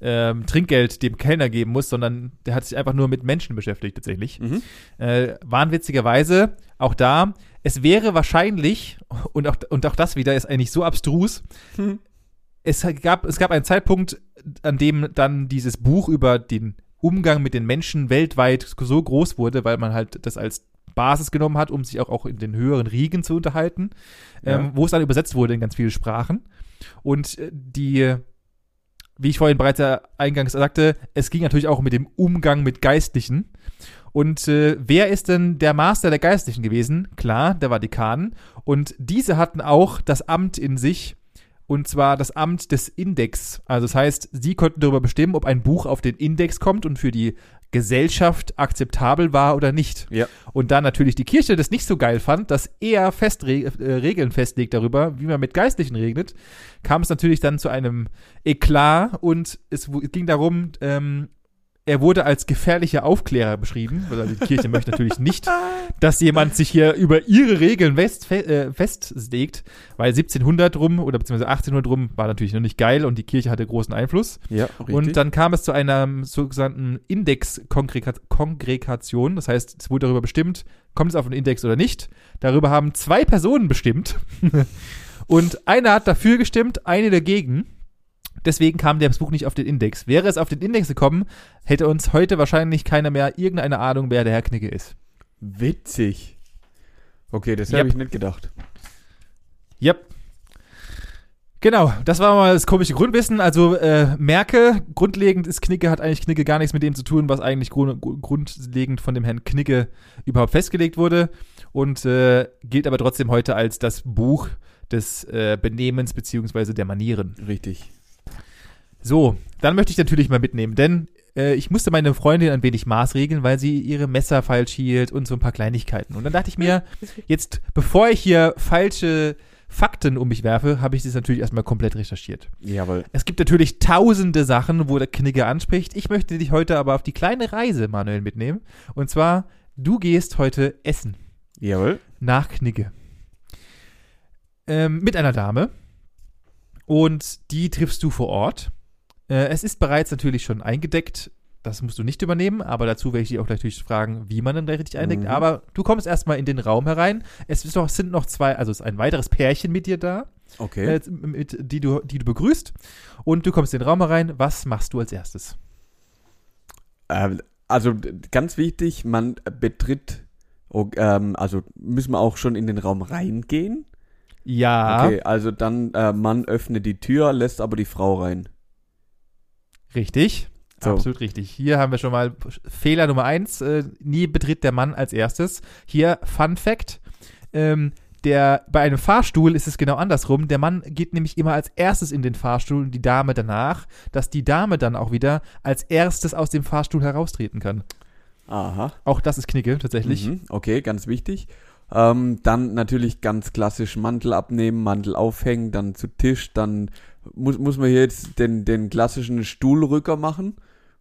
ähm, Trinkgeld dem Kellner geben muss, sondern der hat sich einfach nur mit Menschen beschäftigt tatsächlich. Mhm. Äh, wahnwitzigerweise, auch da, es wäre wahrscheinlich, und auch, und auch das wieder ist eigentlich so abstrus, Hm. es gab, es gab einen Zeitpunkt, an dem dann dieses Buch über den Umgang mit den Menschen weltweit so groß wurde, weil man halt das als Basis genommen hat, um sich auch, auch in den höheren Riegen zu unterhalten, Ja. ähm, wo es dann übersetzt wurde in ganz viele Sprachen. Und äh, die, wie ich vorhin bereits eingangs sagte, es ging natürlich auch mit dem Umgang mit Geistlichen. Und äh, wer ist denn der Master der Geistlichen gewesen? Klar, der Vatikan. Und diese hatten auch das Amt in sich, und zwar das Amt des Index. Also das heißt, sie konnten darüber bestimmen, ob ein Buch auf den Index kommt und für die Gesellschaft akzeptabel war oder nicht. Ja. Und da natürlich die Kirche das nicht so geil fand, dass er Festre äh, Regeln festlegt darüber, wie man mit Geistlichen regnet, kam es natürlich dann zu einem Eklat und es ging darum, ähm, er wurde als gefährlicher Aufklärer beschrieben. Also die Kirche möchte natürlich nicht, dass jemand sich hier über ihre Regeln fest, fe äh, festlegt, weil 1700 rum oder beziehungsweise 1800 rum war natürlich noch nicht geil und die Kirche hatte großen Einfluss. Ja, richtig. Und dann kam es zu einer sogenannten Index-Kongregation. Das heißt, es wurde darüber bestimmt, kommt es auf den Index oder nicht. Darüber haben zwei Personen bestimmt. und einer hat dafür gestimmt, eine dagegen. Deswegen kam das Buch nicht auf den Index. Wäre es auf den Index gekommen, hätte uns heute wahrscheinlich keiner mehr irgendeine Ahnung, wer der Herr Knigge ist. Witzig. Okay, das Yep. habe ich nicht gedacht. Yep. Genau, das war mal das komische Grundwissen. Also äh, merke, grundlegend ist Knigge, hat eigentlich Knigge gar nichts mit dem zu tun, was eigentlich grund grundlegend von dem Herrn Knigge überhaupt festgelegt wurde. Und äh, gilt aber trotzdem heute als das Buch des äh, Benehmens beziehungsweise der Manieren. Richtig. So, dann möchte ich natürlich mal mitnehmen, denn äh, ich musste meine Freundin ein wenig maßregeln, weil sie ihre Messer falsch hielt und so ein paar Kleinigkeiten. Und dann dachte ich mir, jetzt, bevor ich hier falsche Fakten um mich werfe, habe ich das natürlich erstmal komplett recherchiert. Jawohl. Es gibt natürlich tausende Sachen, wo der Knigge anspricht. Ich möchte dich heute aber auf die kleine Reise, Manuel, mitnehmen. Und zwar, du gehst heute essen Jawohl. nach Knigge. Ähm, mit einer Dame. Und die triffst du vor Ort. Äh, es ist bereits natürlich schon eingedeckt. Das musst du nicht übernehmen, aber dazu werde ich dich auch natürlich fragen, wie man denn da richtig eindeckt. Mhm. Aber du kommst erstmal in den Raum herein. Es noch, sind noch zwei, also es ist ein weiteres Pärchen mit dir da, Okay. äh, mit, die, du, die du begrüßt. Und du kommst in den Raum herein. Was machst du als erstes? Ähm, also ganz wichtig, man betritt, ähm, also müssen wir auch schon in den Raum reingehen. Ja, Okay, also dann äh, Mann öffnet die Tür, lässt aber die Frau rein. Richtig. So. Absolut richtig. Hier haben wir schon mal Fehler Nummer eins. Äh, nie betritt der Mann als erstes. Hier Fun Fact. Ähm, der, bei einem Fahrstuhl ist es genau andersrum. Der Mann geht nämlich immer als erstes in den Fahrstuhl und die Dame danach, dass die Dame dann auch wieder als erstes aus dem Fahrstuhl heraustreten kann. Aha. Auch das ist Knicke, tatsächlich. Mhm, okay, ganz wichtig. Ähm, dann natürlich ganz klassisch Mantel abnehmen, Mantel aufhängen, dann zu Tisch, dann muss, muss man hier jetzt den, den klassischen Stuhlrücker machen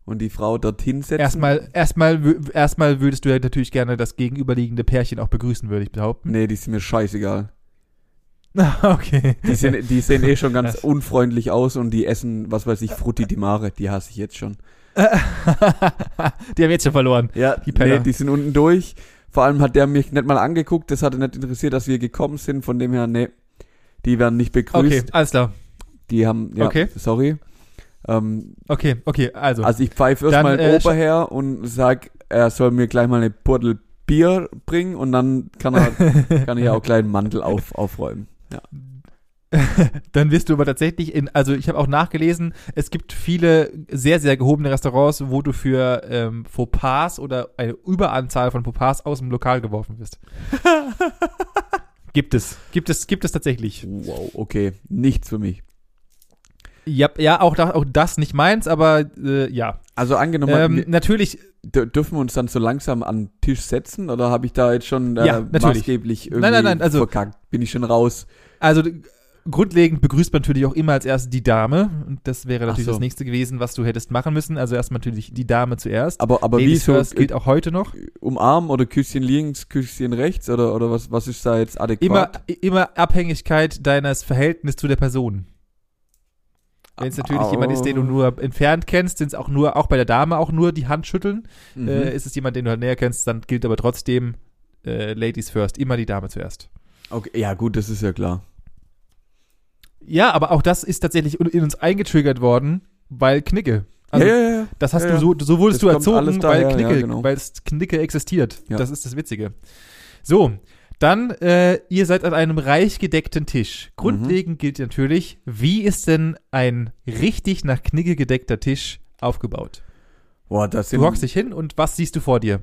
und die Frau dorthin setzen. Erstmal, erstmal, erstmal würdest du ja natürlich gerne das gegenüberliegende Pärchen auch begrüßen, würde ich behaupten. Nee, die sind mir scheißegal. okay. Die, sind, die sehen eh schon ganz unfreundlich aus und die essen, was weiß ich, Frutti di Mare, die hasse ich jetzt schon. die haben jetzt schon verloren. Ja, Die Penner. nee, die sind unten durch. Vor allem hat der mich nicht mal angeguckt, das hat ihn nicht interessiert, dass wir gekommen sind, von dem her, nee, die werden nicht begrüßt. Okay, alles klar. Die haben, ja, Okay. sorry. Ähm, Okay, okay, also. also ich pfeife erstmal äh, her und sag, er soll mir gleich mal eine Portel Bier bringen und dann kann er, kann ich auch gleich einen Mantel auf, aufräumen. Ja. Dann wirst du aber tatsächlich in, also ich habe auch nachgelesen, es gibt viele sehr, sehr gehobene Restaurants, wo du für ähm, Fauxpas oder eine Überanzahl von Fauxpas aus dem Lokal geworfen wirst. gibt es, gibt es, gibt es tatsächlich. Wow, okay, nichts für mich. Ja, ja auch, da, auch das nicht meins, aber äh, ja. Also angenommen, Ähm, natürlich, dür- dürfen wir uns dann so langsam an den Tisch setzen oder habe ich da jetzt schon äh, Ja, maßgeblich irgendwie Nein, nein, nein, also- verkackt? Bin ich schon raus? also grundlegend begrüßt man natürlich auch immer als erstes die Dame. Und das wäre natürlich so. das nächste gewesen, was du hättest machen müssen. Also erst natürlich die Dame zuerst. Aber, aber wie so first gilt auch heute noch. umarmen oder Küsschen links, Küsschen rechts oder, oder was, was ist da jetzt adäquat? Immer, immer Abhängigkeit deines Verhältnisses zu der Person. Wenn es natürlich Au. jemand ist, den du nur entfernt kennst, sind es auch nur, auch bei der Dame auch nur die Hand schütteln. Mhm. Äh, ist es jemand, den du halt näher kennst, dann gilt aber trotzdem äh, Ladies first, immer die Dame zuerst. okay, ja gut, das ist ja klar. Ja, aber auch das ist tatsächlich in uns eingetriggert worden, weil Knicke. Also ja, ja, ja. das hast ja, du so, so wurdest Das du erzogen, weil Knicke, ja, genau. weil es Knicke existiert. Ja. Das ist das Witzige. So, dann, äh, ihr seid an einem reich gedeckten Tisch. Mhm. Grundlegend gilt natürlich, wie ist denn ein richtig nach Knicke gedeckter Tisch aufgebaut? Boah, das Du hockst dich hin und was siehst du vor dir?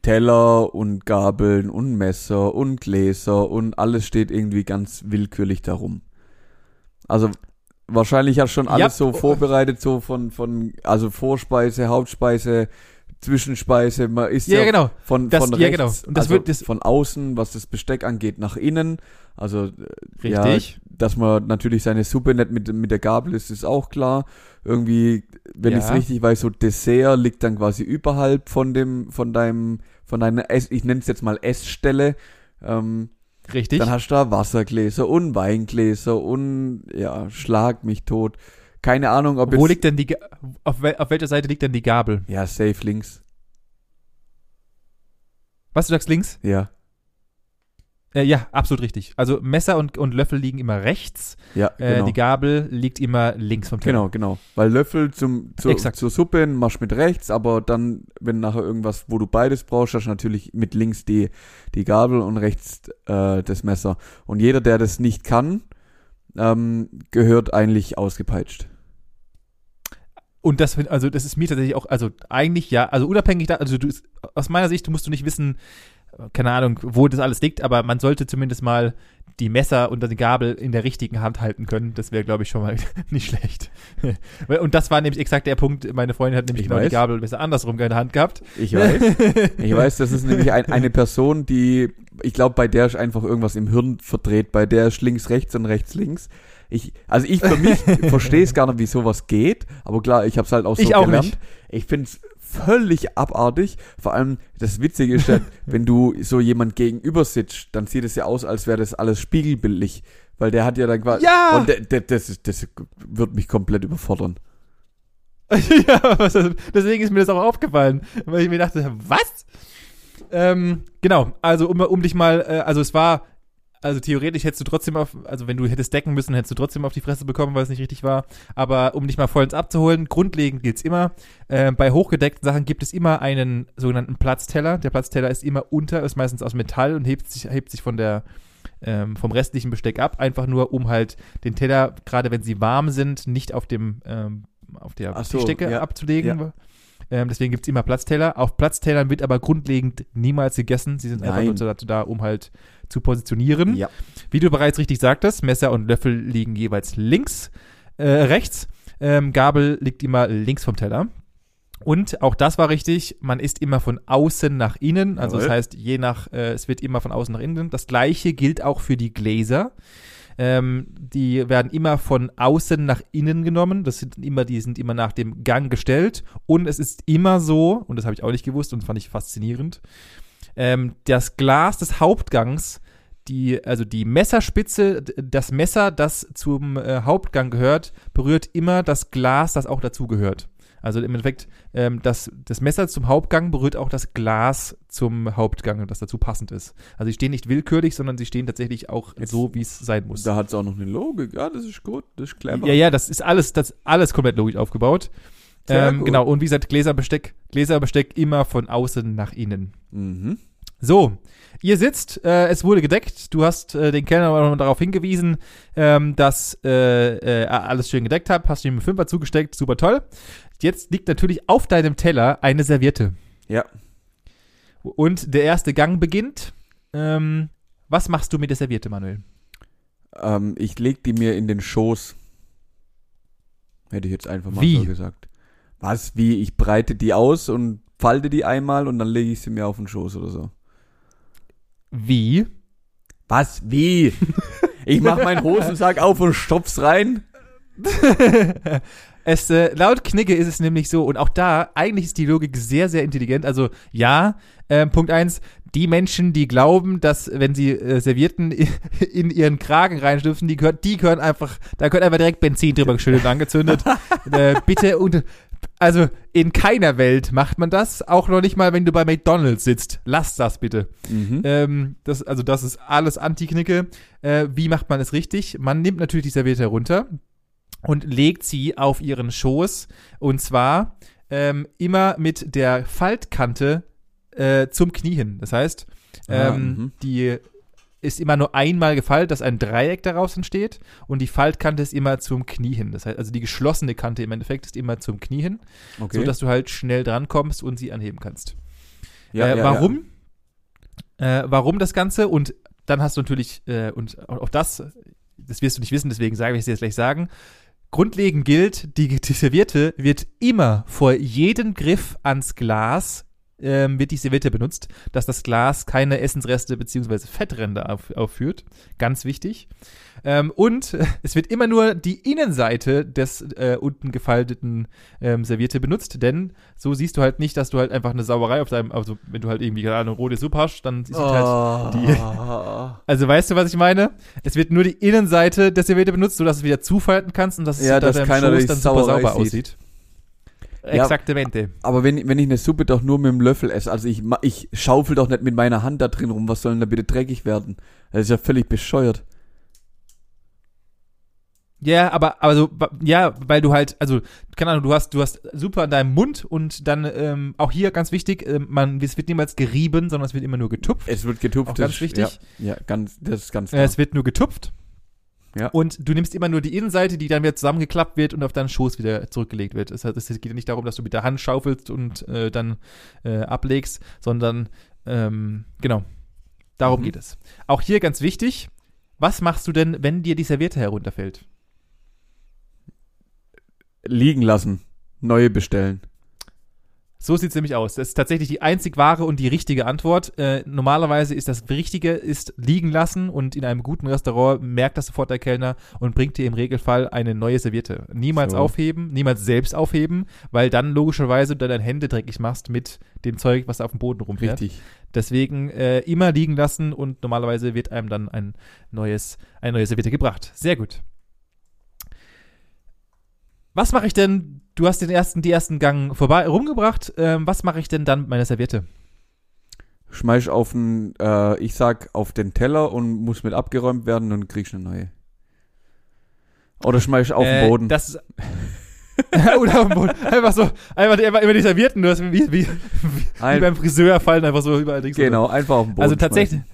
Teller und Gabeln und Messer und Gläser und alles steht irgendwie ganz willkürlich darum. Also wahrscheinlich hast du schon alles Ja. so vorbereitet, so von, von, also Vorspeise, Hauptspeise, Zwischenspeise, man isst Ja, ja, genau. von, Das- von ja, rechts, genau. Und das also wird- das- von außen, was das Besteck angeht, nach innen. Also äh, Richtig. Ja, dass man natürlich seine Suppe nicht mit, mit der Gabel isst, ist auch klar. Irgendwie, wenn Ja. ich es richtig weiß, so Dessert liegt dann quasi überhalb von dem, von deinem, von deiner Ess, ich nenne es jetzt mal Essstelle. Ähm, Richtig. dann hast du da Wassergläser und Weingläser und ja, schlag mich tot. Keine Ahnung, ob Wo liegt denn die, auf, wel, auf welcher Seite liegt denn die Gabel? ja, safe links. Was, du sagst links? Ja. Äh, ja, absolut richtig. Also Messer und, und Löffel liegen immer rechts, Ja, äh, genau. die Gabel liegt immer links vom Teller. Genau, genau. Weil Löffel zum, zur, Exakt. zur Suppe machst mit rechts, aber dann, wenn nachher irgendwas, wo du beides brauchst, hast du natürlich mit links die, die Gabel und rechts äh, das Messer. Und jeder, der das nicht kann, ähm, gehört eigentlich ausgepeitscht. Und das, also das ist mir tatsächlich auch, also eigentlich ja, also unabhängig da, also du, aus meiner Sicht, du musst du nicht wissen, äh, keine Ahnung, wo das alles liegt, aber man sollte zumindest mal die Messer und die Gabel in der richtigen Hand halten können. Das wäre, glaube ich, schon mal nicht schlecht. Und das war nämlich exakt der Punkt. Meine Freundin hat nämlich Ich genau die. Gabel und Messer andersrum in der Hand gehabt. Ich weiß. ich weiß, das ist nämlich ein, eine Person, die, ich glaube, bei der ist einfach irgendwas im Hirn verdreht. Bei der ist links rechts und rechts links. Ich, also ich für mich verstehe es gar nicht, wie sowas geht, aber klar, ich habe es halt auch so Ich auch gelernt. nicht. Ich finde es völlig abartig. Vor allem das Witzige ist ja, wenn du so jemand gegenüber sitzt, dann sieht es ja aus, als wäre das alles spiegelbildlich. Weil der hat ja dann quasi. Ja! Und der, der, das, ist- das wird mich komplett überfordern. ja, was, deswegen ist mir das auch aufgefallen, weil ich mir dachte, was? Ähm, genau, also um, um dich mal, äh, also es war, also theoretisch hättest du trotzdem auf, also wenn du hättest decken müssen, hättest du trotzdem auf die Fresse bekommen, weil es nicht richtig war. Aber um dich mal vollends abzuholen, grundlegend gilt's immer, äh, bei hochgedeckten Sachen gibt es immer einen sogenannten Platzteller. Der Platzteller ist immer unter, ist meistens aus Metall und hebt sich, hebt sich von der ähm, vom restlichen Besteck ab, einfach nur um halt den Teller, gerade wenn sie warm sind, nicht auf dem ähm, auf der Ach so, Tischdecke ja, abzulegen. Ähm, deswegen gibt's immer Platzteller. Auf Platztellern wird aber grundlegend niemals gegessen. Sie sind einfach Nein. nur dazu da, um halt zu positionieren. Ja. Wie du bereits richtig sagtest, Messer und Löffel liegen jeweils links, äh, rechts. Ähm, Gabel liegt immer links vom Teller. Und auch das war richtig, man isst immer von außen nach innen. Also das Jawohl. heißt, je nach, äh, es wird immer von außen nach innen. Das gleiche gilt auch für die Gläser. Ähm, die werden immer von außen nach innen genommen. Das sind immer, die sind immer nach dem Gang gestellt. Und es ist immer so, und das habe ich auch nicht gewusst und fand ich faszinierend, ähm, das Glas des Hauptgangs, die, also die Messerspitze, das Messer, das zum äh, Hauptgang gehört, berührt immer das Glas, das auch dazu gehört. Also im Endeffekt, ähm, das, das Messer zum Hauptgang berührt auch das Glas zum Hauptgang, das dazu passend ist. Also sie stehen nicht willkürlich, sondern sie stehen tatsächlich auch Jetzt- so, wie es sein muss. Da hat es auch noch eine Logik. Ja, das ist gut, das ist clever. Ja, ja, das ist alles, das ist alles komplett logisch aufgebaut. Ähm, genau, und wie gesagt, Gläserbesteck, Gläserbesteck immer von außen nach innen. Mhm. So, ihr sitzt, äh, es wurde gedeckt, du hast äh, den Kellner darauf hingewiesen, ähm, dass äh, äh, er alles schön gedeckt hat, hast ihm einen Fünfer zugesteckt, super toll. Jetzt liegt natürlich auf deinem Teller eine Serviette. Ja. Und der erste Gang beginnt. Ähm, was machst du mit der Serviette, Manuel? Ähm, ich leg die mir in den Schoß. Hätte ich jetzt einfach mal Wie? so gesagt. Was? Wie? Ich breite die aus und falte die einmal und dann lege ich sie mir auf den Schoß oder so. Wie? Was? Wie? ich mach meinen Hosensack auf und stopf's rein. es, äh, laut Knigge ist es nämlich so, und auch da, eigentlich ist die Logik sehr, sehr intelligent. Also, ja, ähm, Punkt eins die Menschen, die glauben, dass, wenn sie äh, Servietten in ihren Kragen reinstüpfen, die gehört, die gehören einfach, da gehört einfach direkt Benzin drüber geschüttet und angezündet. äh, bitte, und, also, in keiner Welt macht man das, auch noch nicht mal, wenn du bei McDonalds sitzt. Lass das bitte. Mhm. Ähm, das, also das ist alles Anti-Knicke. Äh, wie macht man es richtig? Man nimmt natürlich die Serviette herunter und legt sie auf ihren Schoß und zwar ähm, immer mit der Faltkante äh, zum Knie hin. Das heißt, Ah, ähm, mhm. die ist immer nur einmal gefaltet, dass ein Dreieck daraus entsteht und die Faltkante ist immer zum Knie hin. Das heißt, also die geschlossene Kante im Endeffekt ist immer zum Knie hin, Okay. so dass du halt schnell drankommst und sie anheben kannst ja, äh, ja, warum? Äh, warum das Ganze? Und dann hast du natürlich, äh, und auch auch das, das wirst du nicht wissen, deswegen sage ich es dir jetzt gleich sagen. Grundlegend gilt, die, die Serviette wird immer vor jedem Griff ans Glas ähm, wird die Serviette benutzt, dass das Glas keine Essensreste bzw. Fettränder auf, aufführt. Ganz wichtig. Ähm, und es wird immer nur die Innenseite des äh, unten gefalteten ähm, Serviette benutzt, denn so siehst du halt nicht, dass du halt einfach eine Sauerei auf deinem, also wenn du halt irgendwie gerade eine rote Suppe hast, dann sieht halt, die- Oh. also weißt du, was ich meine? Es wird nur die Innenseite der Serviette benutzt, sodass du es wieder zufalten kannst und dass es Ja, unter dass deinem Schoß dann super sauber sieht. aussieht. Exaktamente. Aber wenn, wenn ich eine Suppe doch nur mit dem Löffel esse, also ich, ich schaufel doch nicht mit meiner Hand da drin rum, was soll denn da bitte dreckig werden? Das ist ja völlig bescheuert. Ja, aber, so, ja, weil du halt, also, keine Ahnung, du hast, du hast Suppe an deinem Mund und dann, ähm, auch hier ganz wichtig, ähm, man, es wird niemals gerieben, sondern es wird immer nur getupft. Es wird getupft. Auch ganz ist- wichtig. Ja, ja, ganz, das ist ganz Äh, klar. es wird nur getupft. Ja. Und du nimmst immer nur die Innenseite, die dann wieder zusammengeklappt wird und auf deinen Schoß wieder zurückgelegt wird. Heißt, es geht ja nicht darum, dass du mit der Hand schaufelst und äh, dann äh, ablegst, sondern ähm, genau, darum Mhm. geht es. Auch hier ganz wichtig, was machst du denn, wenn dir die Serviette herunterfällt? Liegen lassen. Neue bestellen. So sieht es nämlich aus. Das ist tatsächlich die einzig wahre und die richtige Antwort. Äh, normalerweise ist das Richtige, ist liegen lassen und in einem guten Restaurant merkt das sofort der Kellner und bringt dir im Regelfall eine neue Serviette. Niemals So. aufheben, niemals selbst aufheben, weil dann logischerweise du deine Hände dreckig machst mit dem Zeug, was auf dem Boden rumfährt. Richtig. Deswegen äh, immer liegen lassen und normalerweise wird einem dann ein neues, eine neue Serviette gebracht. Sehr gut. Was mache ich denn? Du hast den ersten, die ersten Gang vorbei rumgebracht. Ähm, was mache ich denn dann mit meiner Serviette? Schmeiß auf den, äh, ich sag, auf den Teller und muss mit abgeräumt werden und kriegst eine neue. Oder schmeiß auf Äh, den Boden. Das ist- Oder auf den Boden. Einfach so, einfach, einfach immer die Servietten, du hast wie, wie, wie, wie Ein- beim Friseur fallen einfach so überall Dings genau, einfach auf den Boden. Also tatsächlich, schmeißen.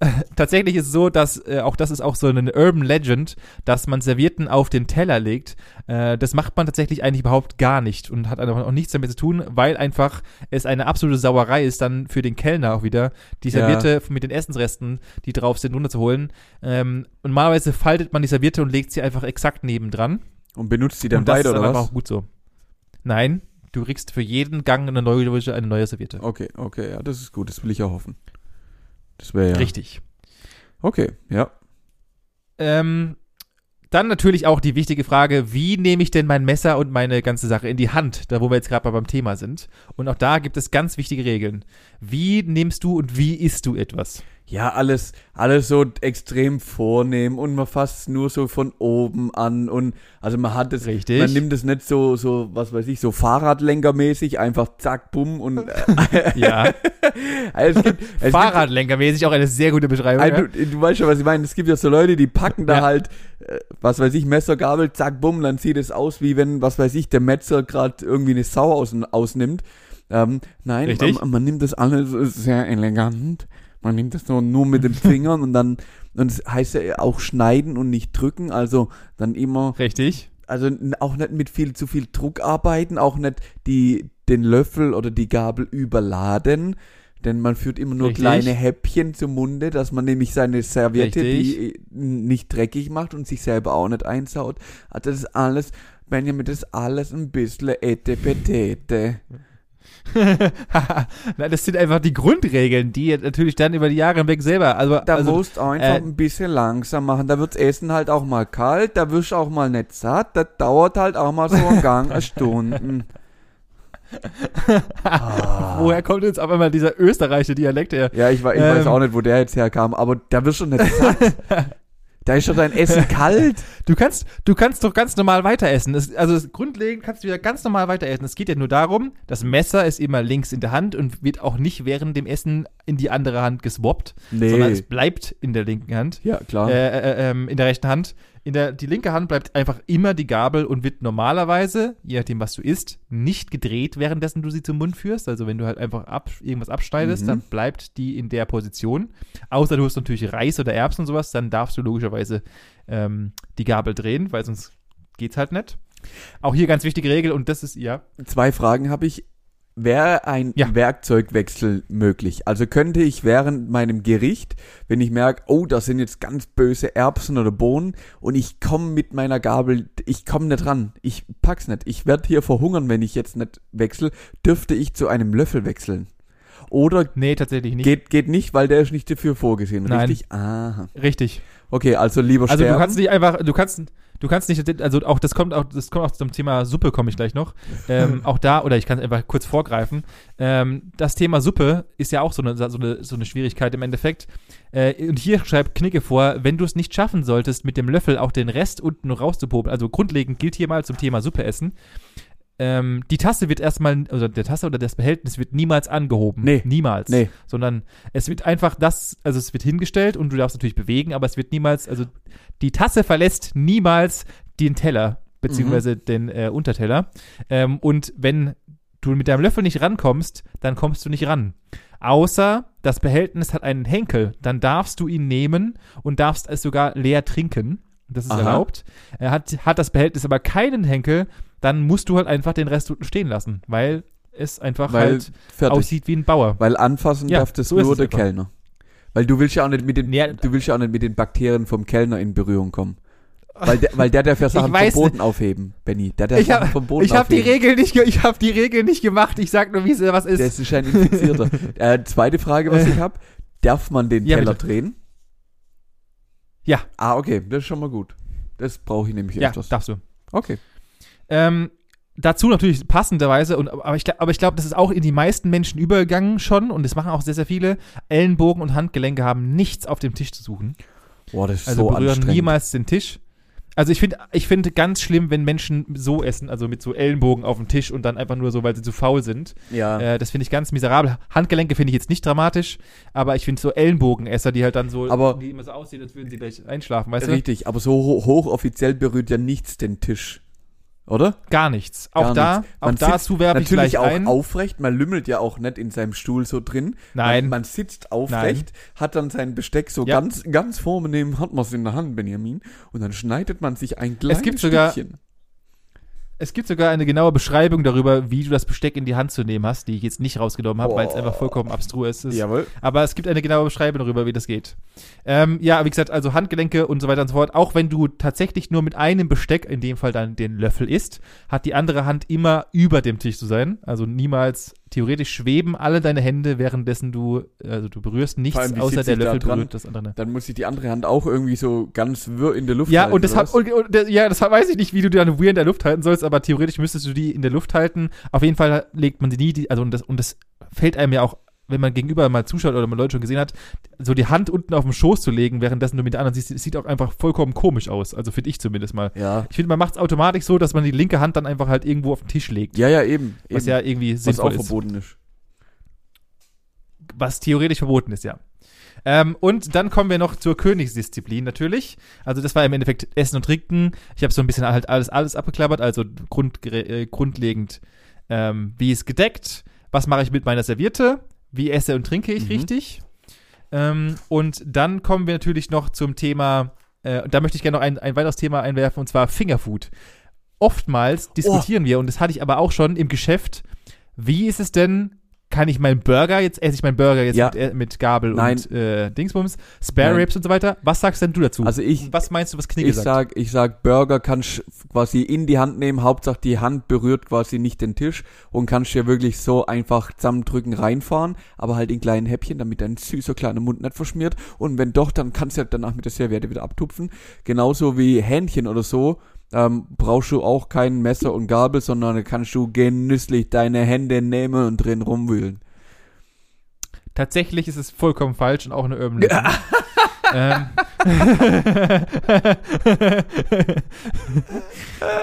tatsächlich ist es so, dass äh, auch das ist auch so eine Urban Legend, dass man Servietten auf den Teller legt. Äh, das macht man tatsächlich eigentlich überhaupt gar nicht und hat einfach auch nichts damit zu tun, weil einfach es eine absolute Sauerei ist, dann für den Kellner auch wieder die Ja. Serviette mit den Essensresten, die drauf sind, runterzuholen. Ähm, und normalerweise faltet man die Serviette und legt sie einfach exakt nebendran. Und benutzt die dann und das weiter, ist oder was? auch gut so. Neue, du kriegst für jeden Gang eine neue, eine neue Serviette. Okay, okay, ja, das ist gut, das will ich ja hoffen. Das wäre ja. Richtig. Okay, ja. Ähm, dann natürlich auch die wichtige Frage, wie nehme ich denn mein Messer und meine ganze Sache in die Hand, da wo wir jetzt gerade beim Thema sind. Und auch da gibt es ganz wichtige Regeln. Wie nimmst du und wie isst du etwas? Ja, alles, alles so extrem vornehm und man fasst nur so von oben an und also man hat es, Richtig. man nimmt es nicht so, so, was weiß ich, so Fahrradlenkermäßig, einfach zack, bumm und äh, Ja, also es gibt, es gibt Fahrradlenkermäßig auch eine sehr gute Beschreibung. Also, ja. du, du weißt schon, was ich meine. Es gibt ja so Leute, die packen da Ja. halt, äh, was weiß ich, Messer, Gabel, zack, bumm, dann sieht es aus, wie wenn, was weiß ich, der Metzger gerade irgendwie eine Sau aus, ausnimmt. Ähm, nein, man, man nimmt das alles sehr elegant. Man nimmt das nur, nur mit den Fingern und dann, und es heißt ja auch schneiden und nicht drücken, also dann immer, Richtig. also auch nicht mit viel zu viel Druck arbeiten, auch nicht die, den Löffel oder die Gabel überladen, denn man führt immer nur Richtig. kleine Häppchen zum Munde, dass man nämlich seine Serviette, Richtig. die nicht dreckig macht und sich selber auch nicht einsaut. Also das ist alles, Benjamin, das ist alles ein bisschen etepetete. Na, das sind einfach die Grundregeln, die natürlich dann über die Jahre hinweg selber, also, Da also musst du einfach äh, ein bisschen langsam machen. Da wirds Essen halt auch mal kalt, da wirst du auch mal nicht satt, das dauert halt auch mal so ein Gang, eine Stunde. Ah. woher kommt jetzt auf einmal dieser österreichische Dialekt her? Ja, ich, ich weiß Ähm. auch nicht, wo der jetzt herkam, aber da wirst du nicht satt. Da ist schon dein Essen kalt. Du kannst, du kannst doch ganz normal weiter essen. Es, also es- grundlegend kannst du wieder ganz normal weiter essen. Es geht ja nur darum, das Messer ist immer links in der Hand und wird auch nicht während dem Essen in die andere Hand geswappt, sondern es bleibt in der linken Hand, Ja, klar. äh, äh, ähm, in der rechten Hand. In der, die linke Hand bleibt einfach immer die Gabel und wird normalerweise, je nachdem was du isst, nicht gedreht, währenddessen du sie zum Mund führst. Also wenn du halt einfach ab, irgendwas abschneidest, Mhm. dann bleibt die in der Position. Außer du hast natürlich Reis oder Erbsen und sowas, dann darfst du logischerweise ähm, die Gabel drehen, weil sonst geht's halt nicht. Auch hier ganz wichtige Regel und das ist, ja, Zwei Fragen habe ich. Wäre ein Ja. Werkzeugwechsel möglich? Also könnte ich während meinem Gericht, wenn ich merke, oh, das sind jetzt ganz böse Erbsen oder Bohnen und ich komme mit meiner Gabel, ich komme nicht ran, ich pack's nicht, ich werde hier verhungern, wenn ich jetzt nicht wechsle, dürfte ich zu einem Löffel wechseln? Oder nee, tatsächlich nicht. geht, geht nicht, weil der ist nicht dafür vorgesehen, Nein. richtig? Aha. Richtig. Okay, also lieber Also sterben. du kannst nicht einfach, du kannst, du kannst nicht, also auch das kommt auch, das kommt auch zum Thema Suppe, komme ich gleich noch. Ähm, auch da, oder ich kann einfach kurz vorgreifen. Ähm, das Thema Suppe ist ja auch so eine, so eine, so eine Schwierigkeit im Endeffekt. Äh, und hier schreibt Knicke vor, wenn du es nicht schaffen solltest, mit dem Löffel auch den Rest unten rauszupopeln, also grundlegend gilt hier mal zum Thema Suppe essen. Ähm, die Tasse wird erstmal, also der Tasse oder das Behältnis wird niemals angehoben. Nee. Niemals. Nee. Sondern es wird einfach das, also es wird hingestellt und du darfst natürlich bewegen, aber es wird niemals, also die Tasse verlässt niemals den Teller, beziehungsweise Mhm. den äh, Unterteller. Ähm, und wenn du mit deinem Löffel nicht rankommst, dann kommst du nicht ran. Außer das Behältnis hat einen Henkel, dann darfst du ihn nehmen und darfst es sogar leer trinken. Das ist Aha. erlaubt. Er hat, hat das Behältnis aber keinen Henkel, dann musst du halt einfach den Rest unten stehen lassen, weil es einfach Weil halt fertig. aussieht wie ein Bauer. Weil anfassen Ja, darf das so nur der einfach. Kellner. Weil du willst ja auch nicht mit den, Ja. du willst ja auch nicht mit den Bakterien vom Kellner in Berührung kommen. Weil der, weil der darf ja Sachen vom Boden aufheben, Benny. Der darf Ich Sachen habe vom Boden ich hab die aufheben. Regel nicht, ich habe die Regel nicht gemacht. Ich sag nur, wie es was ist. Das ist ein Infizierter. äh, zweite Frage, was ich habe. Darf man den Ja, Teller bitte. drehen? Ja. Ah, okay. Das ist schon mal gut. Das brauche ich nämlich ja, öfters. darfst du. Okay. Ähm, dazu natürlich passenderweise, und, aber ich, aber ich glaube, das ist auch in die meisten Menschen übergegangen schon und das machen auch sehr, sehr viele. Ellenbogen und Handgelenke haben nichts auf dem Tisch zu suchen. Boah, das ist Also so berühren niemals den Tisch. Also ich finde ich finde ganz schlimm, wenn Menschen so essen, also mit so Ellenbogen auf dem Tisch und dann einfach nur so, weil sie zu faul sind. Ja. Äh, das finde ich ganz miserabel. Handgelenke finde ich jetzt nicht dramatisch, aber ich finde so Ellenbogenesser, die halt dann so, Aber- die immer so aussehen, als würden sie gleich einschlafen, weißt du? Richtig, aber so ho hochoffiziell berührt ja nichts den Tisch. Oder? Gar nichts. Auch Gar da, nichts. auch dazu werfe ich Natürlich gleich auch ein. aufrecht, man lümmelt ja auch nicht in seinem Stuhl so drin. Nein. Man, man sitzt aufrecht, hat dann sein Besteck so Ja. ganz, ganz vornehm, hat man es in der Hand, Benjamin, und dann schneidet man sich ein kleines gibt sogar- Stückchen. Es gibt sogar eine genaue Beschreibung darüber, wie du das Besteck in die Hand zu nehmen hast, die ich jetzt nicht rausgenommen habe, weil es einfach vollkommen abstrus ist. Jawohl. Aber es gibt eine genaue Beschreibung darüber, wie das geht. Ähm, ja, wie gesagt, also Handgelenke und so weiter und so fort. Auch wenn du tatsächlich nur mit einem Besteck, in dem Fall dann den Löffel isst, hat die andere Hand immer über dem Tisch zu sein. Also niemals, theoretisch schweben alle deine Hände, währenddessen du, also du berührst nichts, allem, außer der da Löffel dran? berührt das andere. Dann muss ich die andere Hand auch irgendwie so ganz wirr in der Luft Ja, halten. und das was? und, und, ja, das weiß ich nicht, wie du die dann weird in der Luft halten sollst, aber theoretisch müsstest du die in der Luft halten. Auf jeden Fall legt man sie nie, die, also und das, und das fällt einem ja auch, wenn man gegenüber mal zuschaut oder mal Leute schon gesehen hat, so die Hand unten auf den Schoß zu legen, währenddessen du mit der anderen siehst, sieht auch einfach vollkommen komisch aus. Also finde ich zumindest mal. ja. Ich finde, man macht es automatisch so, dass man die linke Hand dann einfach halt irgendwo auf den Tisch legt. ja, ja, eben. Was eben. ja irgendwie was sinnvoll auch ist. verboten ist. was theoretisch verboten ist, ja. Ähm, und dann kommen wir noch zur Königsdisziplin natürlich. Also das war im Endeffekt Essen und Trinken. Ich habe so ein bisschen halt alles, alles abgeklappert. Also grund, äh, grundlegend, ähm, wie ist gedeckt, was mache ich mit meiner Serviette, wie esse und trinke ich Mhm. richtig. Ähm, und dann kommen wir natürlich noch zum Thema, äh, da möchte ich gerne noch ein, ein weiteres Thema einwerfen, und zwar Fingerfood. Oftmals diskutieren wir, und das hatte ich aber auch schon im Geschäft, wie ist es denn, kann ich meinen Burger, jetzt esse ich meinen Burger jetzt Ja. mit, äh, mit Gabel Nein. und äh, Dingsbums, Spare Nein. Ribs und so weiter. Was sagst denn du dazu? Also ich, was meinst du, was Knigge ich sagt? sag, ich sag, Burger kannst quasi in die Hand nehmen, Hauptsache die Hand berührt quasi nicht den Tisch und kannst dir wirklich so einfach zusammendrücken, reinfahren, aber halt in kleinen Häppchen, damit dein süßer kleiner Mund nicht verschmiert und wenn doch, dann kannst du ja danach mit der Serviette wieder abtupfen. Genauso wie Hähnchen oder so, ähm, brauchst du auch kein Messer und Gabel, sondern da kannst du genüsslich deine Hände nehmen und drin rumwühlen. Tatsächlich ist es vollkommen falsch und auch eine Urban Legend. ähm.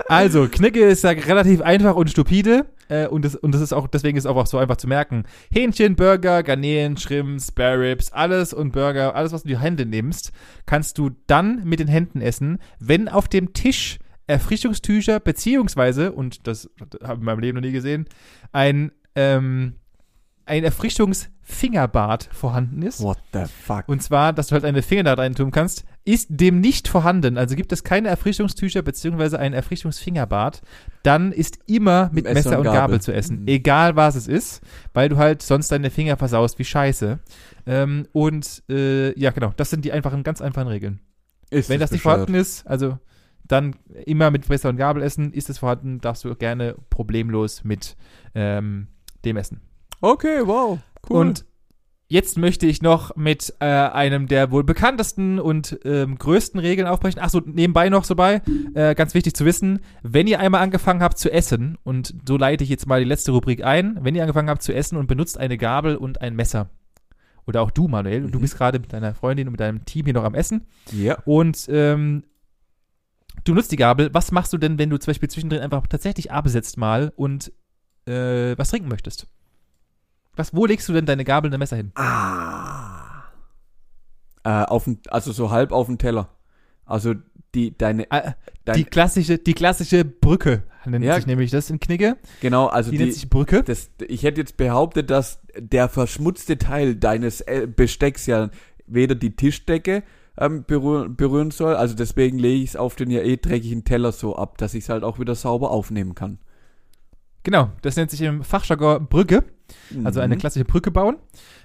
also, Knigge ist ja relativ einfach und stupide. Äh, und, das, und das ist auch, deswegen ist es auch so einfach zu merken. Hähnchen, Burger, Garnelen, Shrimp, Spare Ribs, alles und Burger, alles, was du in die Hände nimmst, kannst du dann mit den Händen essen, wenn auf dem Tisch Erfrischungstücher beziehungsweise, und das habe ich in meinem Leben noch nie gesehen, ein, ähm, ein Erfrischungsfingerbad vorhanden ist. What the fuck? Und zwar, dass du halt deine Finger da rein tun kannst, ist dem nicht vorhanden. Also gibt es keine Erfrischungstücher beziehungsweise ein Erfrischungsfingerbad, dann ist immer mit Messer Messer, und und Gabel. Gabel. zu essen. Mhm. Egal was es ist, weil du halt sonst deine Finger versaust wie Scheiße. Ähm, und äh, ja, genau, das sind die einfachen, ganz einfachen Regeln. Ist Wenn das nicht bescheuert. vorhanden ist, also dann immer mit Messer und Gabel essen. Ist es vorhanden, darfst du gerne problemlos mit ähm, dem essen. Okay, wow, cool. Und jetzt möchte ich noch mit äh, einem der wohl bekanntesten und ähm, größten Regeln aufbrechen. Achso, nebenbei noch so bei, äh, ganz wichtig zu wissen, wenn ihr einmal angefangen habt zu essen, und so leite ich jetzt mal die letzte Rubrik ein, wenn ihr angefangen habt zu essen und benutzt eine Gabel und ein Messer, oder auch du, Manuel, und du Mhm. bist gerade mit deiner Freundin und mit deinem Team hier noch am Essen, ja. und ähm, du nutzt die Gabel. Was machst du denn, wenn du zum Beispiel zwischendrin einfach tatsächlich absetzt mal und äh, was trinken möchtest? Was, wo legst du denn deine Gabel und dein Messer hin? Ah. Äh, auf also so halb auf den Teller. Also die, deine, Äh, dein, die klassische, die klassische Brücke nennt Ja. sich nämlich das in Knigge. genau, also Die, die, nennt sich Brücke. das, ich hätte jetzt behauptet, dass der verschmutzte Teil deines äh, Bestecks ja weder die Tischdecke ähm, berühren, berühren soll, also deswegen lege ich es auf den ja eh dreckigen Teller so ab, dass ich es halt auch wieder sauber aufnehmen kann. Genau, das nennt sich im Fachjargon Brücke. Also eine Mhm. klassische Brücke bauen.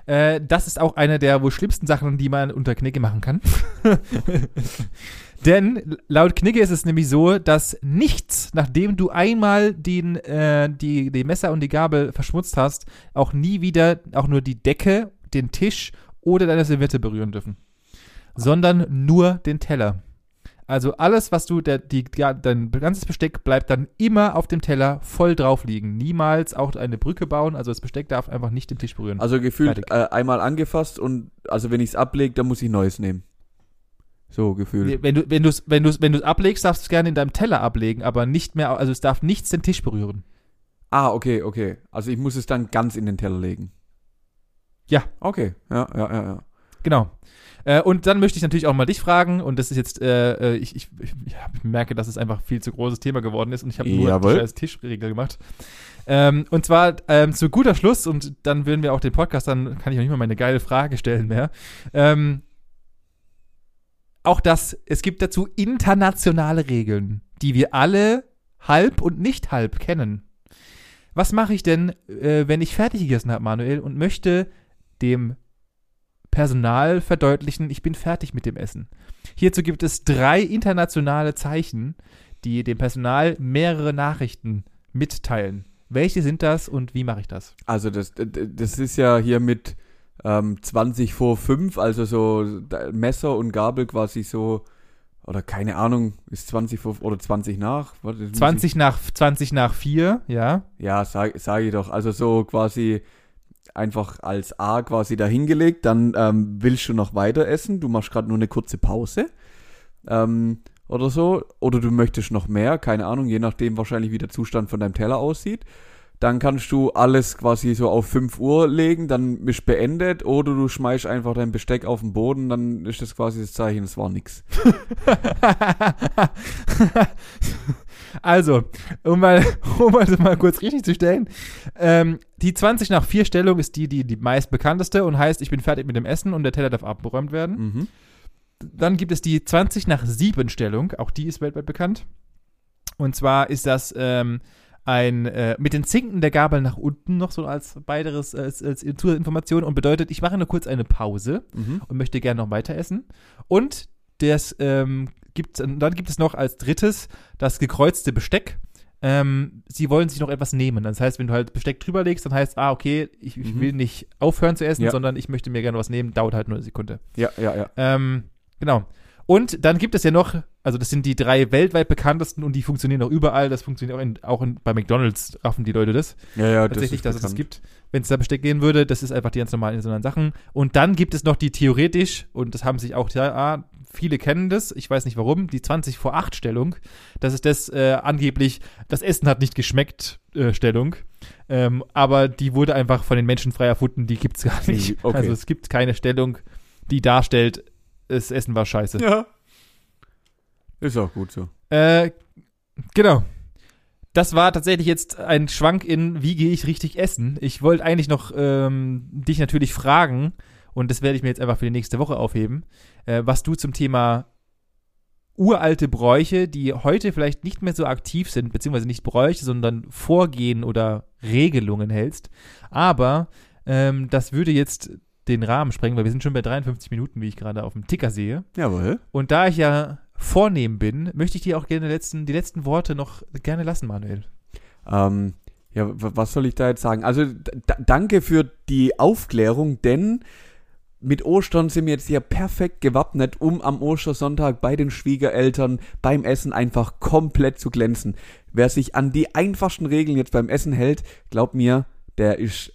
Äh, das ist auch eine der wohl schlimmsten Sachen, die man unter Knigge machen kann. Denn laut Knigge ist es nämlich so, dass nichts, nachdem du einmal den, äh, die, die Messer und die Gabel verschmutzt hast, auch nie wieder auch nur die Decke, den Tisch oder deine Serviette berühren dürfen. Sondern nur den Teller. Also alles, was du, der, die, ja, dein ganzes Besteck bleibt dann immer auf dem Teller voll drauf liegen. Niemals auch eine Brücke bauen. Also das Besteck darf einfach nicht den Tisch berühren. Also gefühlt äh, einmal angefasst und also wenn ich es ablege, dann muss ich neues nehmen. So gefühlt. wenn du wenn du wenn wenn du ablegst, darfst du es gerne in deinem Teller ablegen, aber nicht mehr. Also es darf nichts den Tisch berühren. Ah, okay, okay. Also ich muss es dann ganz in den Teller legen. Ja. Okay, ja, ja, ja, ja. Genau. Äh, und dann möchte ich natürlich auch mal dich fragen, und das ist jetzt, äh, äh, ich, ich, ich, merke, dass es einfach viel zu großes Thema geworden ist und ich habe nur Jawohl. die scheiß Tischregel gemacht. Ähm, und zwar ähm, zu guter Schluss, und dann würden wir auch den Podcast, dann kann ich auch nicht mal meine geile Frage stellen mehr. Ähm, auch das, es gibt dazu internationale Regeln, die wir alle halb und nicht halb kennen. Was mache ich denn, äh, wenn ich fertig gegessen habe, Manuel, und möchte dem Personal verdeutlichen, ich bin fertig mit dem Essen. Hierzu gibt es drei internationale Zeichen, die dem Personal mehrere Nachrichten mitteilen. Welche sind das und wie mache ich das? Also das, das ist ja hier mit ähm, 20 vor 5, also so Messer und Gabel quasi so, oder keine Ahnung, ist 20 vor oder 20 nach? Warte, das muss 20 nach 20 nach 4, ja. Ja, sag, sag ich doch. Also so quasi einfach als A quasi dahingelegt, dann ähm, willst du noch weiter essen, du machst gerade nur eine kurze Pause. Ähm, oder so. Oder du möchtest noch mehr, keine Ahnung, je nachdem wahrscheinlich, wie der Zustand von deinem Teller aussieht. Dann kannst du alles quasi so auf 5 Uhr legen, dann ist beendet, oder du schmeißt einfach dein Besteck auf den Boden, dann ist das quasi das Zeichen, es war nix. also, um mal, um mal das mal kurz richtig zu stellen, ähm, die 20 nach 4 Stellung ist die, die die meist bekannteste und heißt, ich bin fertig mit dem Essen und der Teller darf abgeräumt werden. Mhm. Dann gibt es die 20 nach 7 Stellung, auch die ist weltweit bekannt. Und zwar ist das ähm, ein äh, mit den Zinken der Gabel nach unten noch so als weiteres als, als Zusatzinformation und bedeutet, ich mache nur kurz eine Pause Mhm. und möchte gerne noch weiter essen. Und das ähm, gibt, dann gibt es noch als drittes das gekreuzte Besteck. Ähm, sie wollen sich noch etwas nehmen. Das heißt, wenn du halt Besteck drüber legst, dann heißt, ah, okay, ich, ich Mhm. will nicht aufhören zu essen, Ja. sondern ich möchte mir gerne was nehmen, dauert halt nur eine Sekunde. Ja, ja, ja. Ähm, genau. Und dann gibt es ja noch, also das sind die drei weltweit bekanntesten und die funktionieren auch überall. Das funktioniert auch, in, auch in, bei McDonalds, raffen die Leute das. Ja, ja, Tatsächlich, das dass es das gibt. Wenn es da Besteck gehen würde, das ist einfach die ganz normalen internationalen Sachen. Und dann gibt es noch die theoretisch, und das haben sich auch, ja, ah, viele kennen das, ich weiß nicht warum, die 20 vor 8 Stellung. Das ist das äh, angeblich, das Essen hat nicht geschmeckt äh, Stellung. Ähm, aber die wurde einfach von den Menschen frei erfunden, die gibt's gar nicht. Okay. Also es gibt keine Stellung, die darstellt, das Essen war scheiße. Ja. Ist auch gut so. Äh, genau. Das war tatsächlich jetzt ein Schwank in, wie gehe ich richtig essen. Ich wollte eigentlich noch ähm, dich natürlich fragen, und das werde ich mir jetzt einfach für die nächste Woche aufheben, äh, was du zum Thema uralte Bräuche, die heute vielleicht nicht mehr so aktiv sind, beziehungsweise nicht Bräuche, sondern Vorgehen oder Regelungen hältst. Aber ähm, das würde jetzt den Rahmen sprengen, weil wir sind schon bei 53 Minuten, wie ich gerade auf dem Ticker sehe. Jawohl. Und da ich ja vornehm bin, möchte ich dir auch gerne die letzten, die letzten Worte noch gerne lassen, Manuel. Ähm, ja, was soll ich da jetzt sagen? Also danke für die Aufklärung, denn mit Ostern sind wir jetzt hier perfekt gewappnet, um am Ostersonntag bei den Schwiegereltern beim Essen einfach komplett zu glänzen. Wer sich an die einfachsten Regeln jetzt beim Essen hält, glaub mir, der ist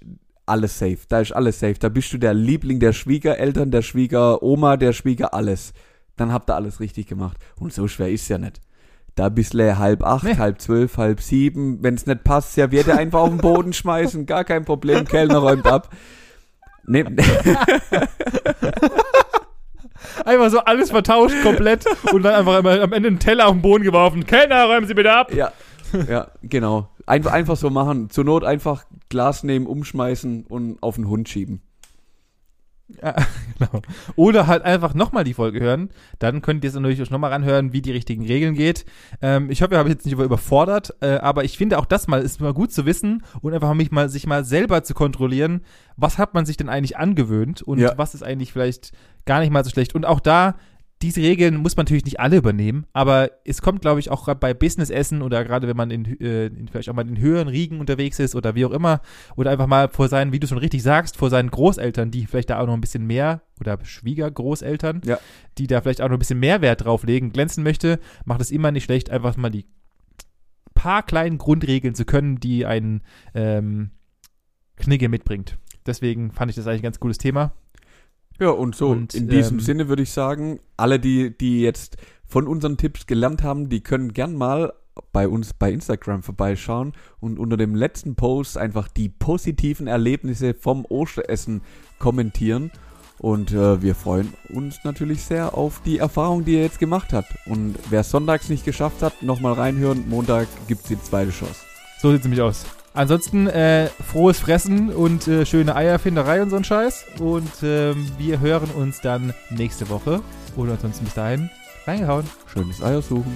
alles safe. Da ist alles safe. Da bist du der Liebling der Schwiegereltern, der Schwiegeroma, der Schwieger alles. Dann habt ihr alles richtig gemacht. Und so schwer ist ja nicht. da bisschen halb acht, Nee. halb zwölf, halb sieben. Wenn es nicht passt, Serviette einfach auf den Boden schmeißen, gar kein Problem, Kellner räumt ab. Nee, Einfach so alles vertauscht komplett und dann einfach am Ende einen Teller auf den Boden geworfen. Kellner, räumen Sie bitte ab. ja, ja, genau. Einfach, einfach so machen. Zur Not einfach Glas nehmen, umschmeißen und auf den Hund schieben. Ja, genau. Oder halt einfach nochmal die Folge hören. Dann könnt ihr es natürlich auch nochmal ranhören, wie die richtigen Regeln geht. Ähm, ich hoffe, ihr habt jetzt nicht über überfordert, äh, aber ich finde auch das mal ist mal gut zu wissen und einfach mich mal, sich mal selber zu kontrollieren, was hat man sich denn eigentlich angewöhnt und Ja. was ist eigentlich vielleicht gar nicht mal so schlecht. Und auch da, diese Regeln muss man natürlich nicht alle übernehmen, aber es kommt, glaube ich, auch gerade bei Businessessen oder gerade wenn man in, äh, in vielleicht auch mal in höheren Riegen unterwegs ist oder wie auch immer, oder einfach mal vor seinen, wie du schon richtig sagst, vor seinen Großeltern, die vielleicht da auch noch ein bisschen mehr oder Schwiegergroßeltern, Ja. die da vielleicht auch noch ein bisschen mehr Wert drauf legen, glänzen möchte, macht es immer nicht schlecht, einfach mal die paar kleinen Grundregeln zu können, die einen ähm, Knigge mitbringt. Deswegen fand ich das eigentlich ein ganz cooles Thema. Ja, und so, Und, in diesem ähm, Sinne würde ich sagen, alle, die, die jetzt von unseren Tipps gelernt haben, die können gern mal bei uns bei Instagram vorbeischauen und unter dem letzten Post einfach die positiven Erlebnisse vom Osteressen kommentieren. Und äh, wir freuen uns natürlich sehr auf die Erfahrung, die ihr jetzt gemacht habt. Und wer sonntags nicht geschafft hat, nochmal reinhören. Montag gibt's die zweite Chance. So sieht es nämlich aus. Ansonsten äh, frohes Fressen und äh, schöne Eierfinderei und so ein Scheiß. Und ähm, wir hören uns dann nächste Woche. Oder ansonsten bis dahin reingehauen. Schönes Eier suchen.